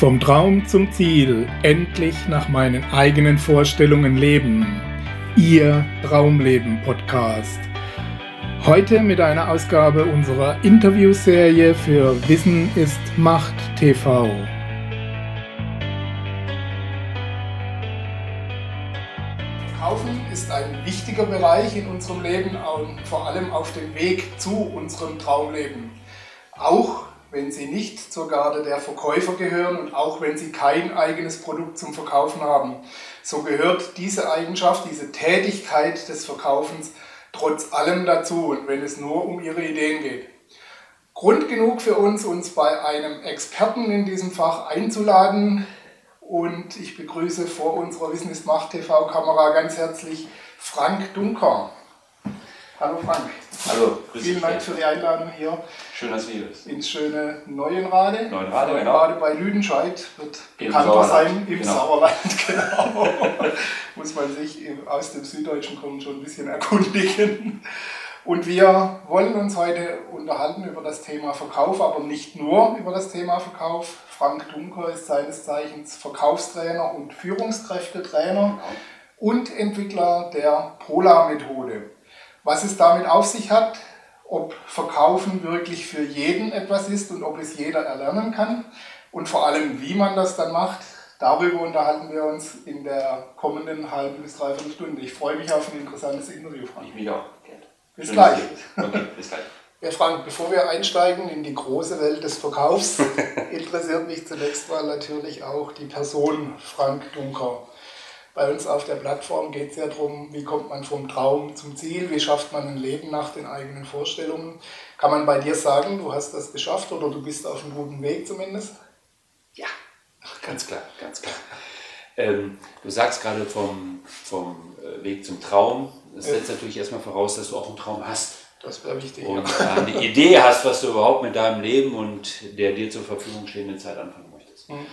Vom Traum zum Ziel, endlich nach meinen eigenen Vorstellungen leben. Ihr Traumleben Podcast. Heute mit einer Ausgabe unserer Interviewserie für Wissen ist Macht TV. Kaufen ist ein wichtiger Bereich in unserem Leben und vor allem auf dem Weg zu unserem Traumleben. Auch wenn sie nicht zur Garde der Verkäufer gehören und auch wenn sie kein eigenes Produkt zum Verkaufen haben. So gehört diese Eigenschaft, diese Tätigkeit des Verkaufens trotz allem dazu und wenn es nur um ihre Ideen geht. Grund genug für uns, uns bei einem Experten in diesem Fach einzuladen. Und ich begrüße vor unserer Wissen ist Macht TV-Kamera ganz herzlich Frank Dunker. Hallo Frank. Hallo, grüß Vielen Dank für die Einladung hier. Schön, dass du hier bist. Ins schöne Neuenrade. Neuenrade, Neuenrade genau. bei Lüdenscheid wird Im bekannter Sauerland. sein im genau. Sauerland, genau. Muss man sich aus dem Süddeutschen kommen schon ein bisschen erkundigen. Und wir wollen uns heute unterhalten über das Thema Verkauf, aber nicht nur über das Thema Verkauf. Frank Dunker ist seines Zeichens Verkaufstrainer und Führungskräftetrainer genau. und Entwickler der Pola-Methode. Was es damit auf sich hat, ob Verkaufen wirklich für jeden etwas ist und ob es jeder erlernen kann und vor allem, wie man das dann macht, darüber unterhalten wir uns in der kommenden halben bis dreiviertel Stunde. Ich freue mich auf ein interessantes Interview, Frank. Ich mich auch. Bis Schön gleich. Okay, bis gleich. Ja, Frank, bevor wir einsteigen in die große Welt des Verkaufs, interessiert mich zunächst mal natürlich auch die Person Frank Dunker. Bei uns auf der Plattform geht es ja darum, wie kommt man vom Traum zum Ziel, wie schafft man ein Leben nach den eigenen Vorstellungen. Kann man bei dir sagen, du hast das geschafft oder du bist auf einem guten Weg zumindest? Ja, ganz klar, ganz klar. Ähm, du sagst gerade vom, vom äh, Weg zum Traum. Das setzt ja. natürlich erstmal voraus, dass du auch einen Traum hast. Das wäre wichtig. Und ja. eine Idee hast, was du überhaupt mit deinem Leben und der dir zur Verfügung stehenden Zeit anfangen möchtest. Mhm.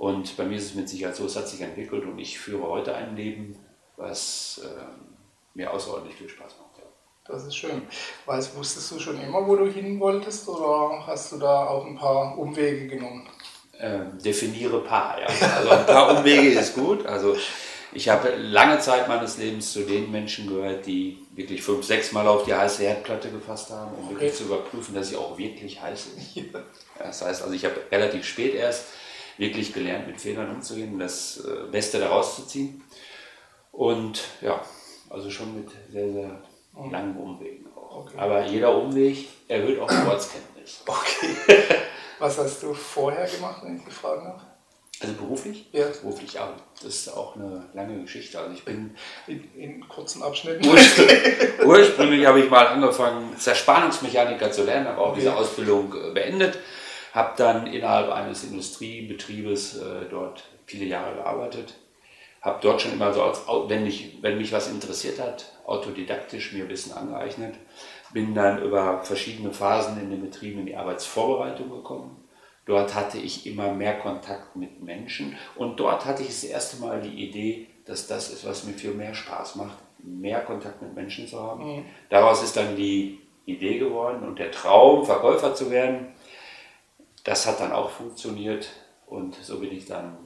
Und bei mir ist es mit Sicherheit so, es hat sich entwickelt und ich führe heute ein Leben, was äh, mir außerordentlich viel Spaß macht. Ja. Das ist schön. Weißt, wusstest du schon immer, wo du hin wolltest oder hast du da auch ein paar Umwege genommen? Ähm, definiere paar, ja. Also ein paar Umwege ist gut. Also ich habe lange Zeit meines Lebens zu den Menschen gehört, die wirklich fünf, sechs Mal auf die heiße Herdplatte gefasst haben, um okay. wirklich zu überprüfen, dass sie auch wirklich heiß ist. Ja. Das heißt, also ich habe relativ spät erst wirklich gelernt, mit Fehlern umzugehen das äh, Beste daraus zu ziehen. Und ja, also schon mit sehr, sehr langen Umwegen auch. Okay. Aber jeder Umweg erhöht auch die Ortskenntnis. Okay. Was hast du vorher gemacht, wenn ich gefragt habe? Also beruflich? Ja. Beruflich, ja. Das ist auch eine lange Geschichte. Also ich bin in, in kurzen Abschnitten. Ursprünglich, ursprünglich habe ich mal angefangen, Zerspannungsmechaniker zu lernen, habe auch okay. diese Ausbildung äh, beendet habe dann innerhalb eines Industriebetriebes äh, dort viele Jahre gearbeitet. Habe dort schon immer so, als, wenn, mich, wenn mich was interessiert hat, autodidaktisch mir Wissen angeeignet. Bin dann über verschiedene Phasen in den Betrieben in die Arbeitsvorbereitung gekommen. Dort hatte ich immer mehr Kontakt mit Menschen und dort hatte ich das erste Mal die Idee, dass das ist, was mir viel mehr Spaß macht, mehr Kontakt mit Menschen zu haben. Mhm. Daraus ist dann die Idee geworden und der Traum, Verkäufer zu werden. Das hat dann auch funktioniert und so bin ich dann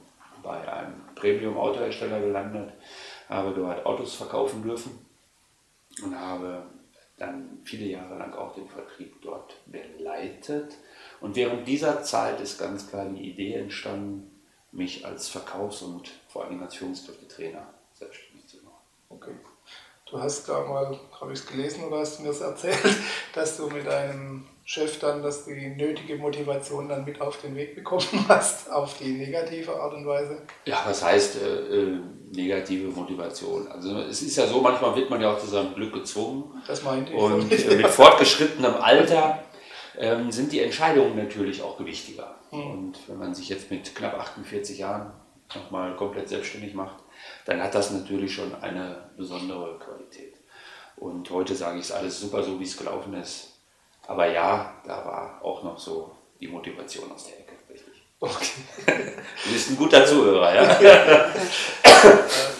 bei einem Premium-Autohersteller gelandet, habe dort Autos verkaufen dürfen und habe dann viele Jahre lang auch den Vertrieb dort begleitet. Und während dieser Zeit ist ganz klar die Idee entstanden, mich als Verkaufs- und vor allem als Führungskräftetrainer selbstständig zu machen. Okay. Du hast da mal, habe ich es gelesen oder hast du mir das erzählt, dass du mit einem Chef dann, dass du die nötige Motivation dann mit auf den Weg bekommen hast, auf die negative Art und Weise? Ja, was heißt äh, äh, negative Motivation? Also es ist ja so, manchmal wird man ja auch zu seinem Glück gezwungen. Das meinte ich. Und äh, mit fortgeschrittenem Alter ähm, sind die Entscheidungen natürlich auch gewichtiger. Mhm. Und wenn man sich jetzt mit knapp 48 Jahren nochmal komplett selbstständig macht, dann hat das natürlich schon eine besondere Qualität. Und heute sage ich, es alles super so, wie es gelaufen ist aber ja, da war auch noch so die Motivation aus der Ecke, richtig. Okay. Du bist ein guter Zuhörer, ja?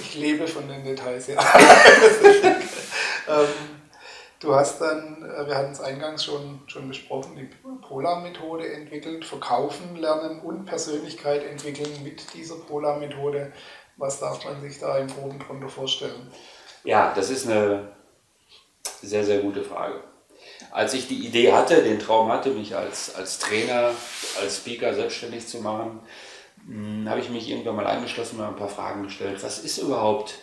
ich lebe von den Details, ja. ähm, Du hast dann, äh, wir hatten es eingangs schon, schon besprochen, die Polar-Methode entwickelt, verkaufen lernen und Persönlichkeit entwickeln mit dieser Polar-Methode. Was darf man sich da im Groben drunter vorstellen? Ja, das ist eine sehr, sehr gute Frage. Als ich die Idee hatte, den Traum hatte, mich als, als Trainer, als Speaker selbstständig zu machen, hm, habe ich mich irgendwann mal eingeschlossen und ein paar Fragen gestellt. Was ist überhaupt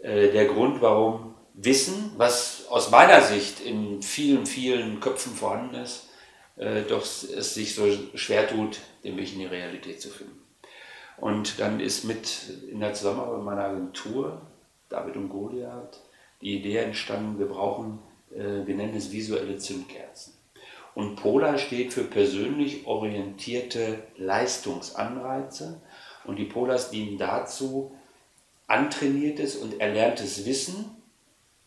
äh, der Grund, warum Wissen, was aus meiner Sicht in vielen, vielen Köpfen vorhanden ist, äh, doch es sich so schwer tut, den Weg in die Realität zu finden. Und dann ist mit in der Zusammenarbeit mit meiner Agentur, David und Goliath, die Idee entstanden, wir brauchen, wir nennen es visuelle Zündkerzen. Und Polar steht für persönlich orientierte Leistungsanreize. Und die Polars dienen dazu, antrainiertes und erlerntes Wissen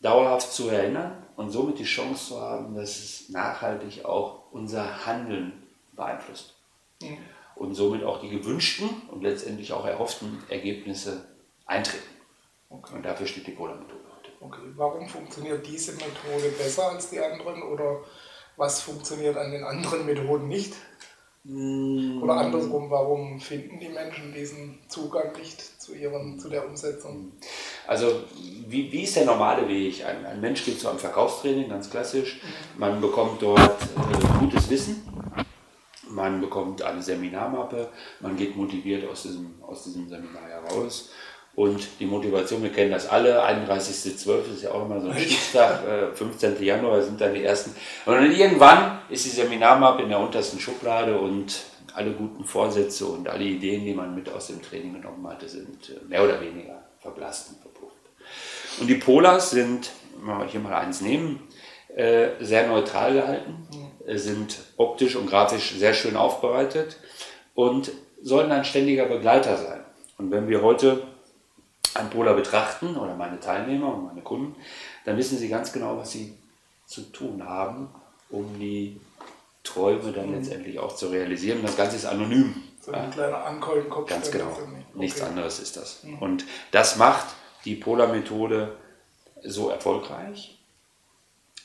dauerhaft zu erinnern und somit die Chance zu haben, dass es nachhaltig auch unser Handeln beeinflusst. Mhm. Und somit auch die gewünschten und letztendlich auch erhofften Ergebnisse eintreten. Okay. Und dafür steht die Polar-Methode heute. Okay. Warum funktioniert diese Methode besser als die anderen oder was funktioniert an den anderen Methoden nicht? Mm. Oder andersrum, warum finden die Menschen diesen Zugang nicht zu, ihren, zu der Umsetzung? Also, wie, wie ist der normale Weg? Ein, ein Mensch geht zu einem Verkaufstraining, ganz klassisch. Mhm. Man bekommt dort äh, gutes Wissen, man bekommt eine Seminarmappe, man geht motiviert aus diesem, aus diesem Seminar heraus. Und die Motivation, wir kennen das alle, 31.12. ist ja auch immer so ein Stichtag, äh, 15. Januar sind dann die ersten. Und dann irgendwann ist die Seminarmappe in der untersten Schublade und alle guten Vorsätze und alle Ideen, die man mit aus dem Training genommen hatte, sind äh, mehr oder weniger verblasst und verpufft. Und die Polars sind, wenn wir hier mal eins nehmen, äh, sehr neutral gehalten, mhm. sind optisch und grafisch sehr schön aufbereitet und sollen ein ständiger Begleiter sein. Und wenn wir heute einen Polar betrachten oder meine Teilnehmer und meine Kunden, dann wissen sie ganz genau, was sie zu tun haben, um die Träume dann mhm. letztendlich auch zu realisieren. Das Ganze ist anonym. So ein ja. kleiner Anker im Kopf. Ganz genau. Okay. Nichts anderes ist das. Mhm. Und das macht die Polar-Methode so erfolgreich,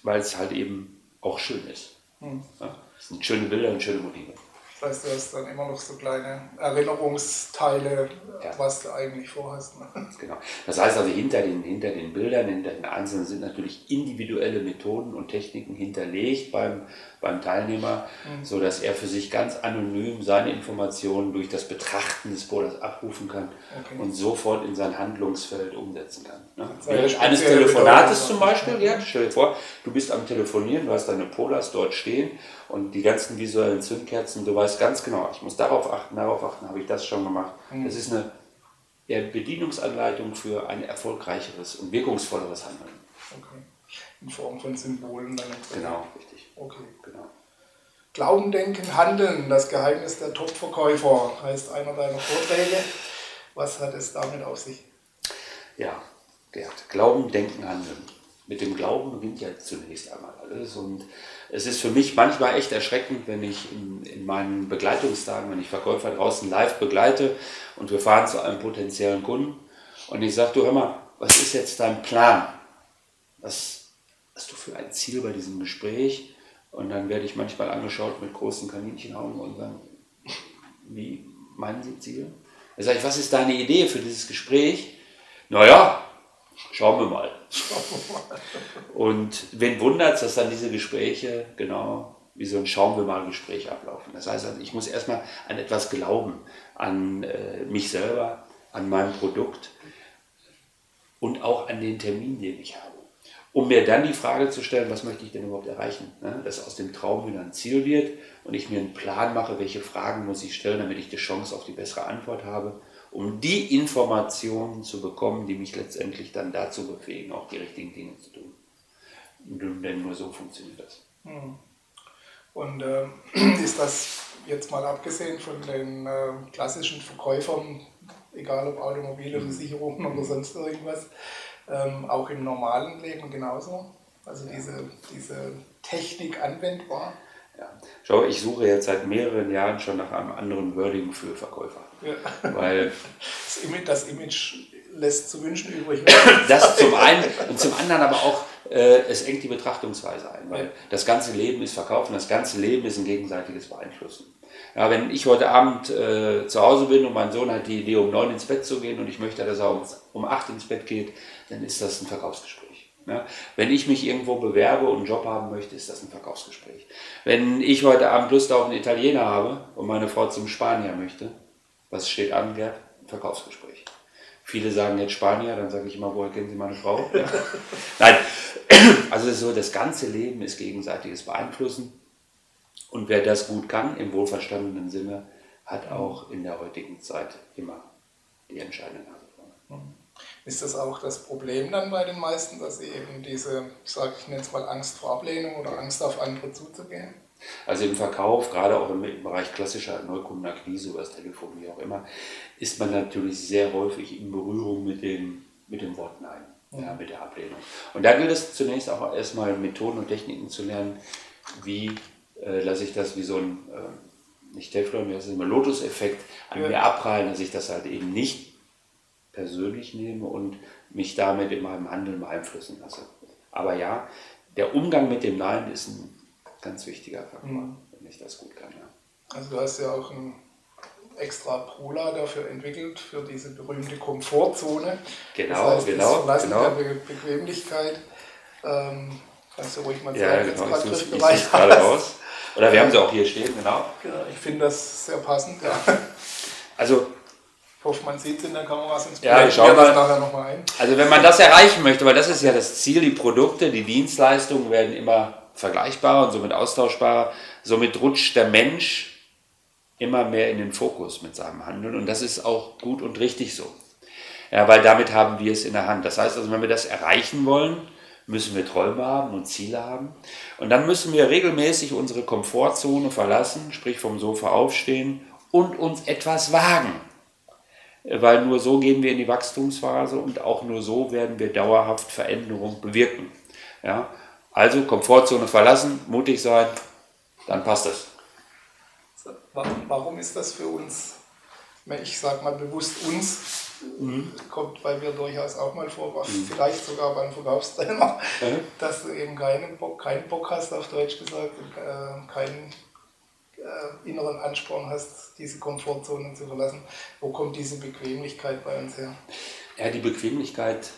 weil es halt eben auch schön ist. Mhm. Ja? Es sind schöne Bilder und schöne Motive. Das heißt, du hast dann immer noch so kleine Erinnerungsteile, ja. was du eigentlich vorhast. Ne? Genau. Das heißt also, hinter den, hinter den Bildern, hinter den Einzelnen sind natürlich individuelle Methoden und Techniken hinterlegt beim, beim Teilnehmer, mhm. sodass er für sich ganz anonym seine Informationen durch das Betrachten des Borders abrufen kann okay. und sofort in sein Handlungsfeld umsetzen kann. Ne? Während eines Telefonates zum Beispiel, ja, stell dir vor, du bist am Telefonieren, du hast deine Polars dort stehen und die ganzen visuellen Zündkerzen, du weißt ganz genau, ich muss darauf achten, darauf achten, habe ich das schon gemacht. Mhm. Das ist eine Bedienungsanleitung für ein erfolgreicheres und wirkungsvolleres Handeln. Okay. In Form von Symbolen dann. Genau, richtig. Okay. Genau. Glauben, Denken, Handeln, das Geheimnis der Top-Verkäufer, heißt einer deiner Vorträge. Was hat es damit auf sich? Ja, Gerd, Glauben, Denken, Handeln. Mit dem Glauben beginnt ja zunächst einmal alles und es ist für mich manchmal echt erschreckend, wenn ich in, in, meinen Begleitungstagen, wenn ich Verkäufer draußen live begleite und wir fahren zu einem potenziellen Kunden und ich sage, du hör mal, was ist jetzt dein Plan? Was hast du für ein Ziel bei diesem Gespräch? Und dann werde ich manchmal angeschaut mit großen Kaninchenaugen und sagen, wie meinen Sie Ziel? Dann sage ich, was ist deine Idee für dieses Gespräch? Naja, schauen wir mal. Und wen wundert es, dass dann diese Gespräche genau wie so ein Schauen wir mal Gespräch ablaufen. Das heißt, also, ich muss erstmal an etwas glauben, an äh, mich selber, an mein Produkt und auch an den Termin, den ich habe. Um mir dann die Frage zu stellen, was möchte ich denn überhaupt erreichen? Ne? Dass aus dem Traum wieder ein Ziel wird und ich mir einen Plan mache, welche Fragen muss ich stellen, damit ich die Chance auf die bessere Antwort habe um die Informationen zu bekommen, die mich letztendlich dann dazu befähigen, auch die richtigen Dinge zu tun. Denn nur so funktioniert das. Hm. Und äh, ist das jetzt mal abgesehen von den äh, klassischen Verkäufern, egal ob Automobile, Versicherungen oder sonst irgendwas, ähm, auch im normalen Leben genauso? Also diese, diese Technik anwendbar? Ja. Schau, ich suche jetzt seit mehreren Jahren schon nach einem anderen Wording für Verkäufer. Ja. Weil das Image, das Image lässt zu wünschen übrig. das zum einen und zum anderen aber auch, äh, es engt die Betrachtungsweise ein, weil das ganze Leben ist Verkaufen, das ganze Leben ist ein gegenseitiges Beeinflussen. Ja, wenn ich heute Abend äh, zu Hause bin und mein Sohn hat die Idee, um neun ins Bett zu gehen und ich möchte, dass er um, um acht ins Bett geht, dann ist das ein Verkaufsgespräch. Ja, wenn ich mich irgendwo bewerbe und einen Job haben möchte, ist das ein Verkaufsgespräch. Wenn ich heute Abend Lust auf einen Italiener habe und meine Frau zum Spanier möchte, was steht an, Gerd? Ein Verkaufsgespräch. Viele sagen jetzt Spanier, dann sage ich immer, woher kennen Sie meine Frau? Ja. Nein, also so, das ganze Leben ist gegenseitiges Beeinflussen. Und wer das gut kann, im wohlverstandenen Sinne, hat auch in der heutigen Zeit immer die entscheidende Nase vorne. Ist das auch das Problem dann bei den meisten, dass sie eben diese, sag ich es mal Angst vor Ablehnung oder Angst auf andere zuzugehen? Also im Verkauf, gerade auch im Bereich klassischer Neukundenakquise über das Telefon, wie auch immer, ist man natürlich sehr häufig in Berührung mit dem, mit dem Wort Nein, mhm. ja, mit der Ablehnung. Und da gilt es zunächst auch erstmal Methoden und Techniken zu lernen, wie äh, lasse ich das wie so ein, äh, nicht Teflon, wie heißt es immer, Lotus-Effekt an ja. mir abprallen, dass ich das halt eben nicht persönlich nehme und mich damit in meinem Handeln beeinflussen lasse. Aber ja, der Umgang mit dem Nein ist ein ganz wichtiger Faktor, mhm. wenn ich das gut kann. Ja. Also du hast ja auch ein extra Prola dafür entwickelt, für diese berühmte Komfortzone. Genau, das heißt, genau. Das genau. der Be Bequemlichkeit. Ähm, kannst du ruhig mal sagen, ja, genau, jetzt gerade griffbereit gerade raus. Oder wir haben sie auch hier stehen, genau. genau ich finde das sehr passend, ja. Also ich hoffe, man sieht es in der Kamera, sonst ja, ich schaue das nachher nochmal ein. Also wenn man das erreichen möchte, weil das ist ja das Ziel, die Produkte, die Dienstleistungen werden immer vergleichbarer und somit austauschbarer. Somit rutscht der Mensch immer mehr in den Fokus mit seinem Handeln und das ist auch gut und richtig so. Ja, weil damit haben wir es in der Hand. Das heißt also, wenn wir das erreichen wollen, müssen wir Träume haben und Ziele haben. Und dann müssen wir regelmäßig unsere Komfortzone verlassen, sprich vom Sofa aufstehen und uns etwas wagen. Weil nur so gehen wir in die Wachstumsphase und auch nur so werden wir dauerhaft Veränderung bewirken. Ja? Also Komfortzone verlassen, mutig sein, dann passt das. Warum ist das für uns, ich sage mal bewusst uns, mhm. kommt bei mir durchaus auch mal vor, mhm. vielleicht sogar beim Verkaufstrainer, mhm. dass du eben keinen Bock, keinen Bock hast, auf Deutsch gesagt, äh, keinen äh, inneren Ansporn hast, diese Komfortzone zu verlassen. Wo kommt diese Bequemlichkeit bei uns her? Ja, die Bequemlichkeit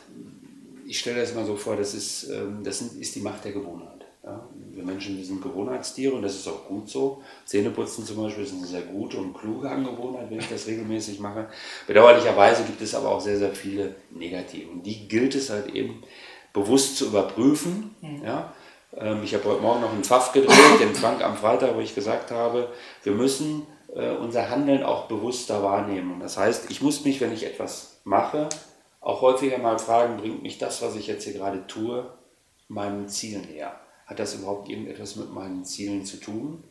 ich stelle das mal so vor, das ist, ähm, das ist die Macht der Gewohnheit. Ja? Wir Menschen sind Gewohnheitstiere und das ist auch gut so. Zähneputzen zum Beispiel ist eine sehr gute und kluge Angewohnheit, wenn ich das regelmäßig mache. Bedauerlicherweise gibt es aber auch sehr, sehr viele negative. Und die gilt es halt eben bewusst zu überprüfen. Mhm. Ja? Ähm, ich habe heute Morgen noch einen Pfaff gedreht, den Frank am Freitag, wo ich gesagt habe, wir müssen äh, unser Handeln auch bewusster wahrnehmen. Das heißt, ich muss mich, wenn ich etwas mache, auch häufiger mal fragen, bringt mich das, was ich jetzt hier gerade tue, meinem Ziel näher? Hat das überhaupt irgendetwas mit meinen Zielen zu tun?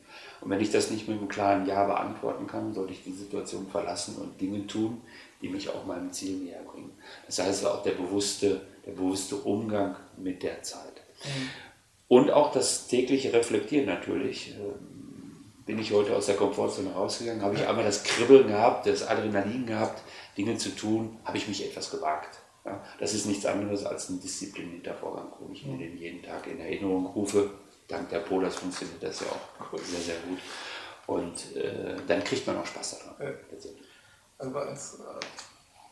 Und wenn ich das nicht mit einem klaren Ja beantworten kann, sollte ich die Situation verlassen und Dinge tun, die mich auch meinem Ziel näher bringen. Das heißt auch der bewusste, der bewusste Umgang mit der Zeit. Mhm. Und auch das tägliche Reflektieren natürlich. Ähm, bin ich heute aus der Komfortzone rausgegangen, habe ich einmal das Kribbeln gehabt, das Adrenalin gehabt, Dinge zu tun, habe ich mich etwas gewagt. Ja, das ist nichts anderes als ein disziplinierter Vorgang, wo ich mir den jeden Tag in Erinnerung rufe. Dank der Polas funktioniert das ja auch sehr, sehr gut. Und äh, dann kriegt man auch Spaß daran. Also bei uns, äh,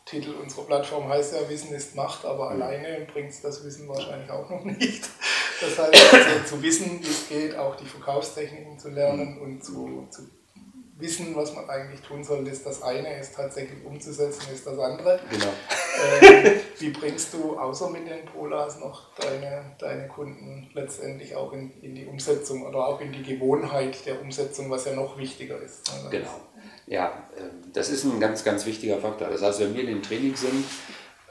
Titel unserer Plattform heißt ja, Wissen ist Macht, aber mhm. alleine bringt es das Wissen wahrscheinlich auch noch nicht. Das heißt, also, zu wissen, wie es geht, auch die Verkaufstechniken zu lernen mhm. und zu, zu wissen, was man eigentlich tun soll, ist das eine, ist tatsächlich umzusetzen, ist das andere. Genau. Ähm, wie bringst du außer mit den Polas noch deine, deine Kunden letztendlich auch in, in die Umsetzung oder auch in die Gewohnheit der Umsetzung, was ja noch wichtiger ist? Ne? Genau. Ja, ähm, das ist ein ganz, ganz wichtiger Faktor. Das heißt, wenn wir in den Training sind,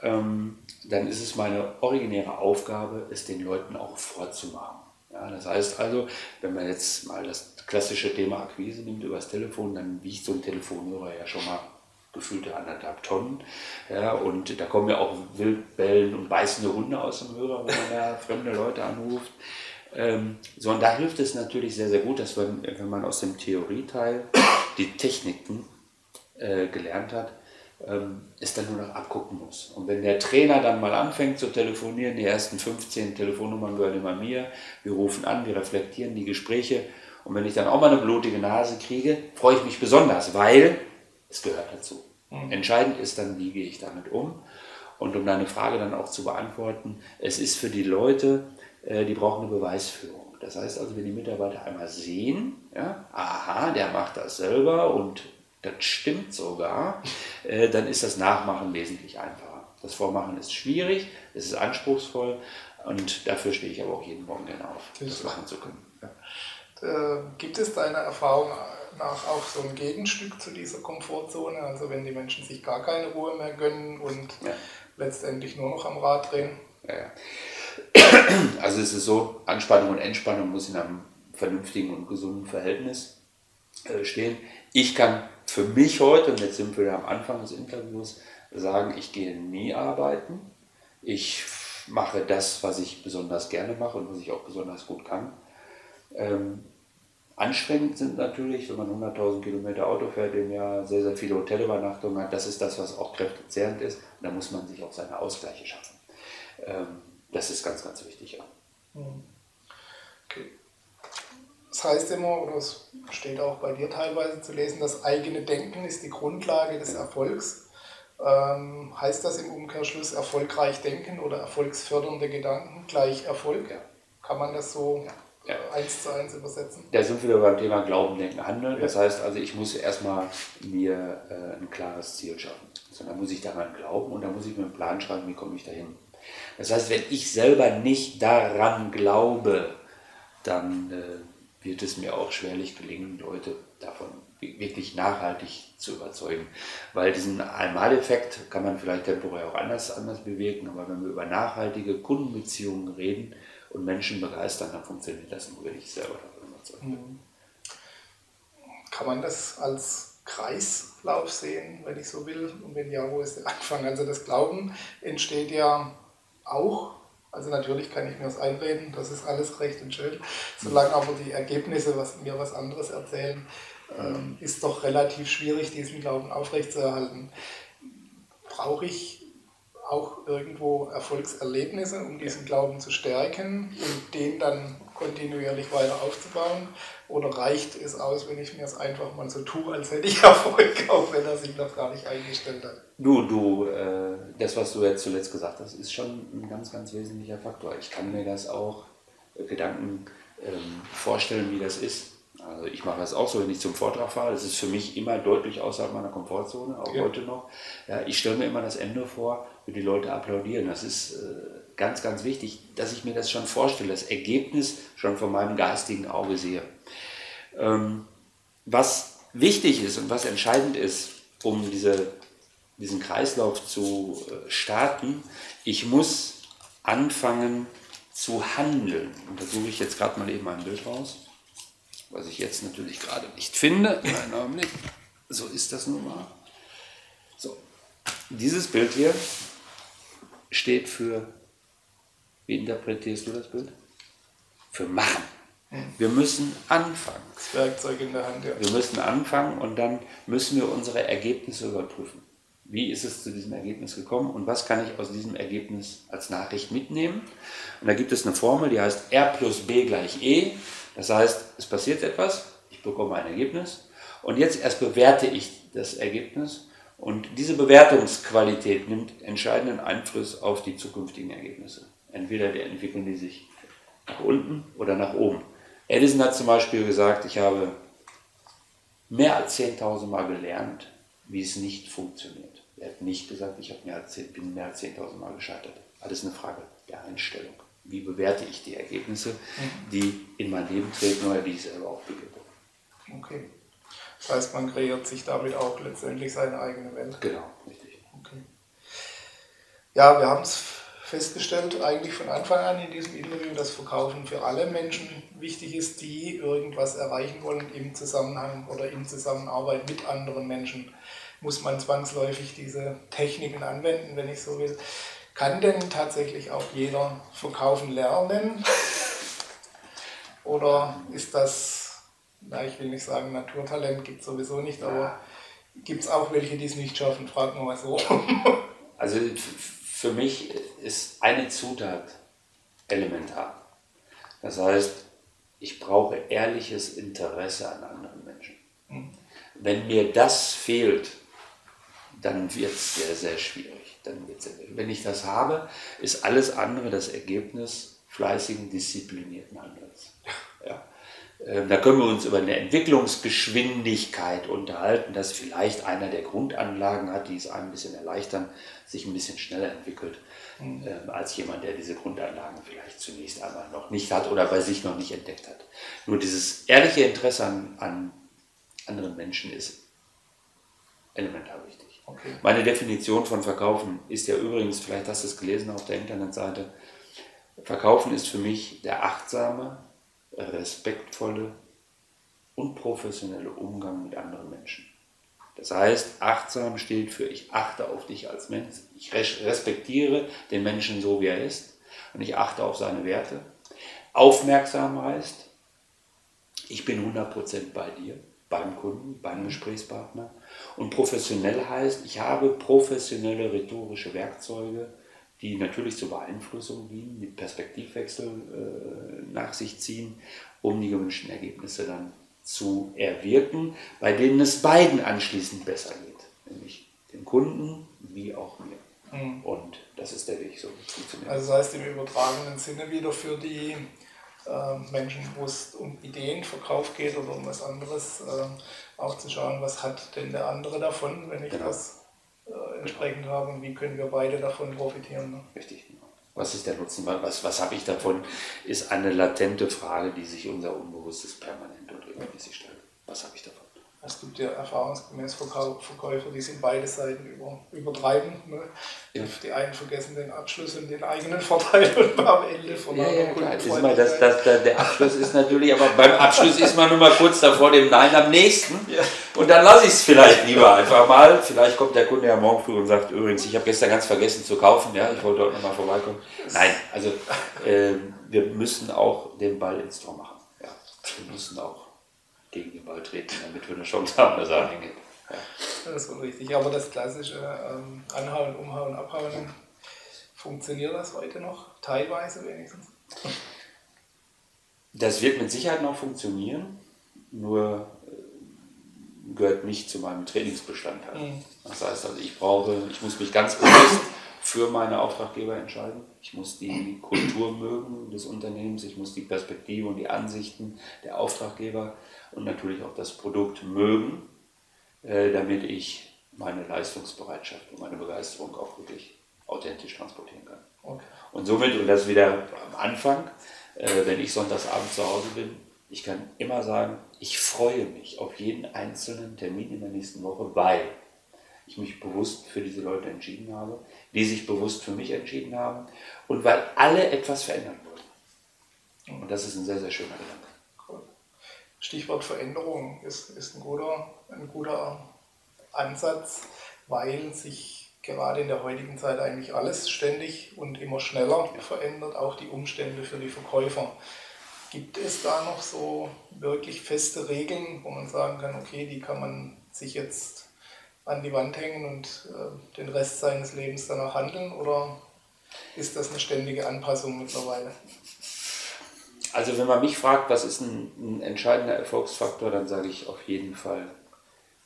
ähm, dann ist es meine originäre Aufgabe, es den Leuten auch vorzumachen. Ja, das heißt also, wenn man jetzt mal das klassische Thema Akquise nimmt über das Telefon, dann wiegt so ein Telefonhörer ja schon mal gefühlte anderthalb Tonnen. Ja, und da kommen ja auch wildbellen und beißende Hunde aus dem Hörer, wenn man da fremde Leute anruft. Ähm, so, und da hilft es natürlich sehr, sehr gut, dass man, wenn man aus dem Theorieteil die Techniken äh, gelernt hat, ähm, es dann nur noch abgucken muss. Und wenn der Trainer dann mal anfängt zu telefonieren, die ersten 15 Telefonnummern gehören immer mir, wir rufen an, wir reflektieren die Gespräche und wenn ich dann auch mal eine blutige Nase kriege, freue ich mich besonders, weil es gehört dazu. Mhm. Entscheidend ist dann, wie gehe ich damit um. Und um deine Frage dann auch zu beantworten, es ist für die Leute, äh, die brauchen eine Beweisführung. Das heißt also, wenn die Mitarbeiter einmal sehen, ja, aha, der macht das selber und das stimmt sogar, äh, dann ist das Nachmachen wesentlich einfacher. Das Vormachen ist schwierig, es ist anspruchsvoll und dafür stehe ich aber auch jeden Morgen gerne auf, das machen zu können. Ja. Äh, gibt es deiner Erfahrung nach auch so ein Gegenstück zu dieser Komfortzone? Also wenn die Menschen sich gar keine Ruhe mehr gönnen und ja. letztendlich nur noch am Rad drehen? Ja, also es ist so, Anspannung und Entspannung muss in einem vernünftigen und gesunden Verhältnis äh, stehen. Ich kann für mich heute, und jetzt sind wir am Anfang des Interviews, sagen, ich gehe nie arbeiten. Ich mache das, was ich besonders gerne mache und was ich auch besonders gut kann. Ähm, anstrengend sind natürlich, wenn man 100.000 Kilometer Auto fährt im Jahr, sehr, sehr viele Hotelübernachtungen hat. Das ist das, was auch kräftezehrend ist. Und da muss man sich auch seine Ausgleiche schaffen. Ähm, das ist ganz, ganz wichtig. Ja. Mhm. Okay. Das heißt immer, oder es steht auch bei dir teilweise zu lesen, das eigene Denken ist die Grundlage des Erfolgs. Ähm, heißt das im Umkehrschluss erfolgreich denken oder erfolgsfördernde Gedanken gleich Erfolg? Ja. Kann man das so ja. eins zu eins übersetzen? Da sind wir beim Thema Glauben, Denken, Handeln. Das heißt also, ich muss erstmal mir äh, ein klares Ziel schaffen. Also, dann muss ich daran glauben und dann muss ich mir einen Plan schreiben, wie komme ich dahin. Das heißt, wenn ich selber nicht daran glaube, dann äh, wird es mir auch schwerlich gelingen, Leute davon wirklich nachhaltig zu überzeugen. Weil diesen Einmaleffekt kann man vielleicht temporär auch anders, anders bewegen, aber wenn wir über nachhaltige Kundenbeziehungen reden und Menschen begeistern, dann funktioniert das nur, wenn ich selber davon überzeugt bin. Mhm. Kann man das als Kreislauf sehen, wenn ich so will? Und wenn ja, wo ist der Anfang? Also das Glauben entsteht ja auch also natürlich kann ich mir das einreden, das ist alles recht und schön. Solange aber die Ergebnisse was, mir was anderes erzählen, ähm, ist doch relativ schwierig, diesen Glauben aufrechtzuerhalten. Brauche ich auch irgendwo Erfolgserlebnisse, um diesen Glauben zu stärken und den dann kontinuierlich weiter aufzubauen? Oder reicht es aus, wenn ich mir es einfach mal so tue, als hätte ich Erfolg, auch wenn er sich noch gar nicht eingestellt hat? Du, du, äh, das, was du jetzt zuletzt gesagt hast, ist schon ein ganz, ganz wesentlicher Faktor. Ich kann mir das auch äh, Gedanken ähm, vorstellen, wie das ist. Also ich mache das auch so, wenn ich zum Vortrag fahre. Das ist für mich immer deutlich außerhalb meiner Komfortzone, auch ja. heute noch. Ja, ich stelle mir immer das Ende vor, wie die Leute applaudieren. Das ist äh, ganz, ganz wichtig, dass ich mir das schon vorstelle, das Ergebnis schon von meinem geistigen Auge sehe. Ähm, was wichtig ist und was entscheidend ist, um diese, diesen Kreislauf zu äh, starten, ich muss anfangen zu handeln. Und da suche ich jetzt gerade mal eben ein Bild raus, was ich jetzt natürlich gerade nicht finde. Einen Augenblick. So ist das nun mal. So, dieses Bild hier steht für, wie interpretierst du das Bild? Für machen. Wir müssen anfangen. Das Werkzeug in der Hand, ja. Wir müssen anfangen und dann müssen wir unsere Ergebnisse überprüfen. Wie ist es zu diesem Ergebnis gekommen und was kann ich aus diesem Ergebnis als Nachricht mitnehmen? Und da gibt es eine Formel, die heißt R plus B gleich E. Das heißt, es passiert etwas, ich bekomme ein Ergebnis und jetzt erst bewerte ich das Ergebnis und diese Bewertungsqualität nimmt entscheidenden Einfluss auf die zukünftigen Ergebnisse. Entweder entwickeln die sich nach unten oder nach oben. Edison hat zum Beispiel gesagt, ich habe mehr als 10.000 Mal gelernt, wie es nicht funktioniert. Er hat nicht gesagt, ich mehr als 10, bin mehr als 10.000 Mal gescheitert. Alles eine Frage der Einstellung. Wie bewerte ich die Ergebnisse, mhm. die in mein Leben treten oder die ich selber auch begebe. Okay. Das heißt, man kreiert sich damit auch letztendlich seine eigene Welt. Genau, richtig. Okay. Ja, wir haben es festgestellt, eigentlich von Anfang an in diesem Interview, dass Verkaufen für alle Menschen wichtig ist, die irgendwas erreichen wollen im Zusammenhang oder in Zusammenarbeit mit anderen Menschen. Muss man zwangsläufig diese Techniken anwenden, wenn ich so will. Kann denn tatsächlich auch jeder verkaufen lernen? Oder ist das, na, ich will nicht sagen, Naturtalent gibt es sowieso nicht, aber gibt es auch welche, die es nicht schaffen? Frag mal so. also für mich ist eine Zutat elementar. Das heißt, ich brauche ehrliches Interesse an anderen Menschen. Mhm. Wenn mir das fehlt, dann wird es sehr, sehr schwierig. Dann wenn ich das habe, ist alles andere das Ergebnis fleißigen, disziplinierten Handelns. Ja. Ähm, da können wir uns über eine Entwicklungsgeschwindigkeit unterhalten, dass vielleicht einer der Grundanlagen hat, die es einem ein bisschen erleichtern, sich ein bisschen schneller entwickelt, mhm. Ähm, als jemand, der diese Grundanlagen vielleicht zunächst einmal noch nicht hat oder bei sich noch nicht entdeckt hat. Nur dieses ehrliche Interesse an, an anderen Menschen ist elementar wichtig. Meine Definition von Verkaufen ist ja übrigens, vielleicht hast du es gelesen auf der Internetseite, Verkaufen ist für mich der achtsame, respektvolle und professionelle Umgang mit anderen Menschen. Das heißt, achtsam steht für ich achte auf dich als Mensch, ich respektiere den Menschen so, wie er ist und ich achte auf seine Werte. Aufmerksam heißt, ich bin 100% bei dir, beim Kunden, beim Gesprächspartner. Und professionell heißt, ich habe professionelle rhetorische Werkzeuge, die natürlich zur Beeinflussung dienen, die Perspektivwechsel äh, nach sich ziehen, um die gewünschten Ergebnisse dann zu erwirken, bei denen es beiden anschließend besser geht, nämlich dem Kunden wie auch mir. Mhm. Und das ist der Weg, so funktioniert. Also das heißt im übertragenen Sinne wieder für die Menschen, wo es um Ideenverkauf geht oder um was anderes, äh, auch zu schauen, was hat denn der andere davon, wenn ich genau. das äh, entsprechend haben und wie können wir beide davon profitieren. Ne? Richtig. Was ist der Nutzen? Was, was habe ich davon? Ist eine latente Frage, die sich unser Unbewusstes permanent und regelmäßig stellt. Was habe ich davon? Es gibt ja erfahrungsgemäß Verkäufer, die sind beide Seiten über, übertreiben. Ne? Ja. Die einen vergessen den Abschluss und den eigenen Vorteil und am Ende von ja, ja, klar. Das ist mal, das, das, das, Der Abschluss ist natürlich, aber beim Abschluss ist man nur mal kurz davor dem Nein am nächsten. Ja. Und dann lasse ich es vielleicht lieber einfach mal. Vielleicht kommt der Kunde ja morgen früh und sagt, übrigens, ich habe gestern ganz vergessen zu kaufen, ja, ich wollte heute nochmal vorbeikommen. Nein, also äh, wir müssen auch den Ball ins Tor machen. Ja, wir müssen auch gegen den Ball treten, damit wir eine Chance haben, dass er reingeht. Ja. Das ist wohl richtig. Aber das klassische ähm, Anhauen, Umhauen, Abhauen, funktioniert das heute noch? Teilweise wenigstens? Das wird mit Sicherheit noch funktionieren, nur äh, gehört nicht zu meinem Trainingsbestandteil. Mhm. Das heißt also, ich brauche, ich muss mich ganz bewusst für meine Auftraggeber entscheiden. Ich muss die Kultur mögen des Unternehmens, ich muss die Perspektive und die Ansichten der Auftraggeber und natürlich auch das Produkt mögen, äh, damit ich meine Leistungsbereitschaft und meine Begeisterung auch wirklich authentisch transportieren kann. Okay. Und somit, und das wieder am Anfang, äh, wenn ich sonntagsabend zu Hause bin, ich kann immer sagen, ich freue mich auf jeden einzelnen Termin in der nächsten Woche, weil ich mich bewusst für diese Leute entschieden habe, die sich bewusst für mich entschieden haben und weil alle etwas verändern wollen. Und das ist ein sehr, sehr schöner Gedanke. Stichwort Veränderung ist, ist ein, guter, ein guter Ansatz, weil sich gerade in der heutigen Zeit eigentlich alles ständig und immer schneller verändert, auch die Umstände für die Verkäufer. Gibt es da noch so wirklich feste Regeln, wo man sagen kann, okay, die kann man sich jetzt an die Wand hängen und äh, den Rest seines Lebens danach handeln? Oder ist das eine ständige Anpassung mittlerweile? Also wenn man mich fragt, was ist ein, ein, entscheidender Erfolgsfaktor, dann sage ich auf jeden Fall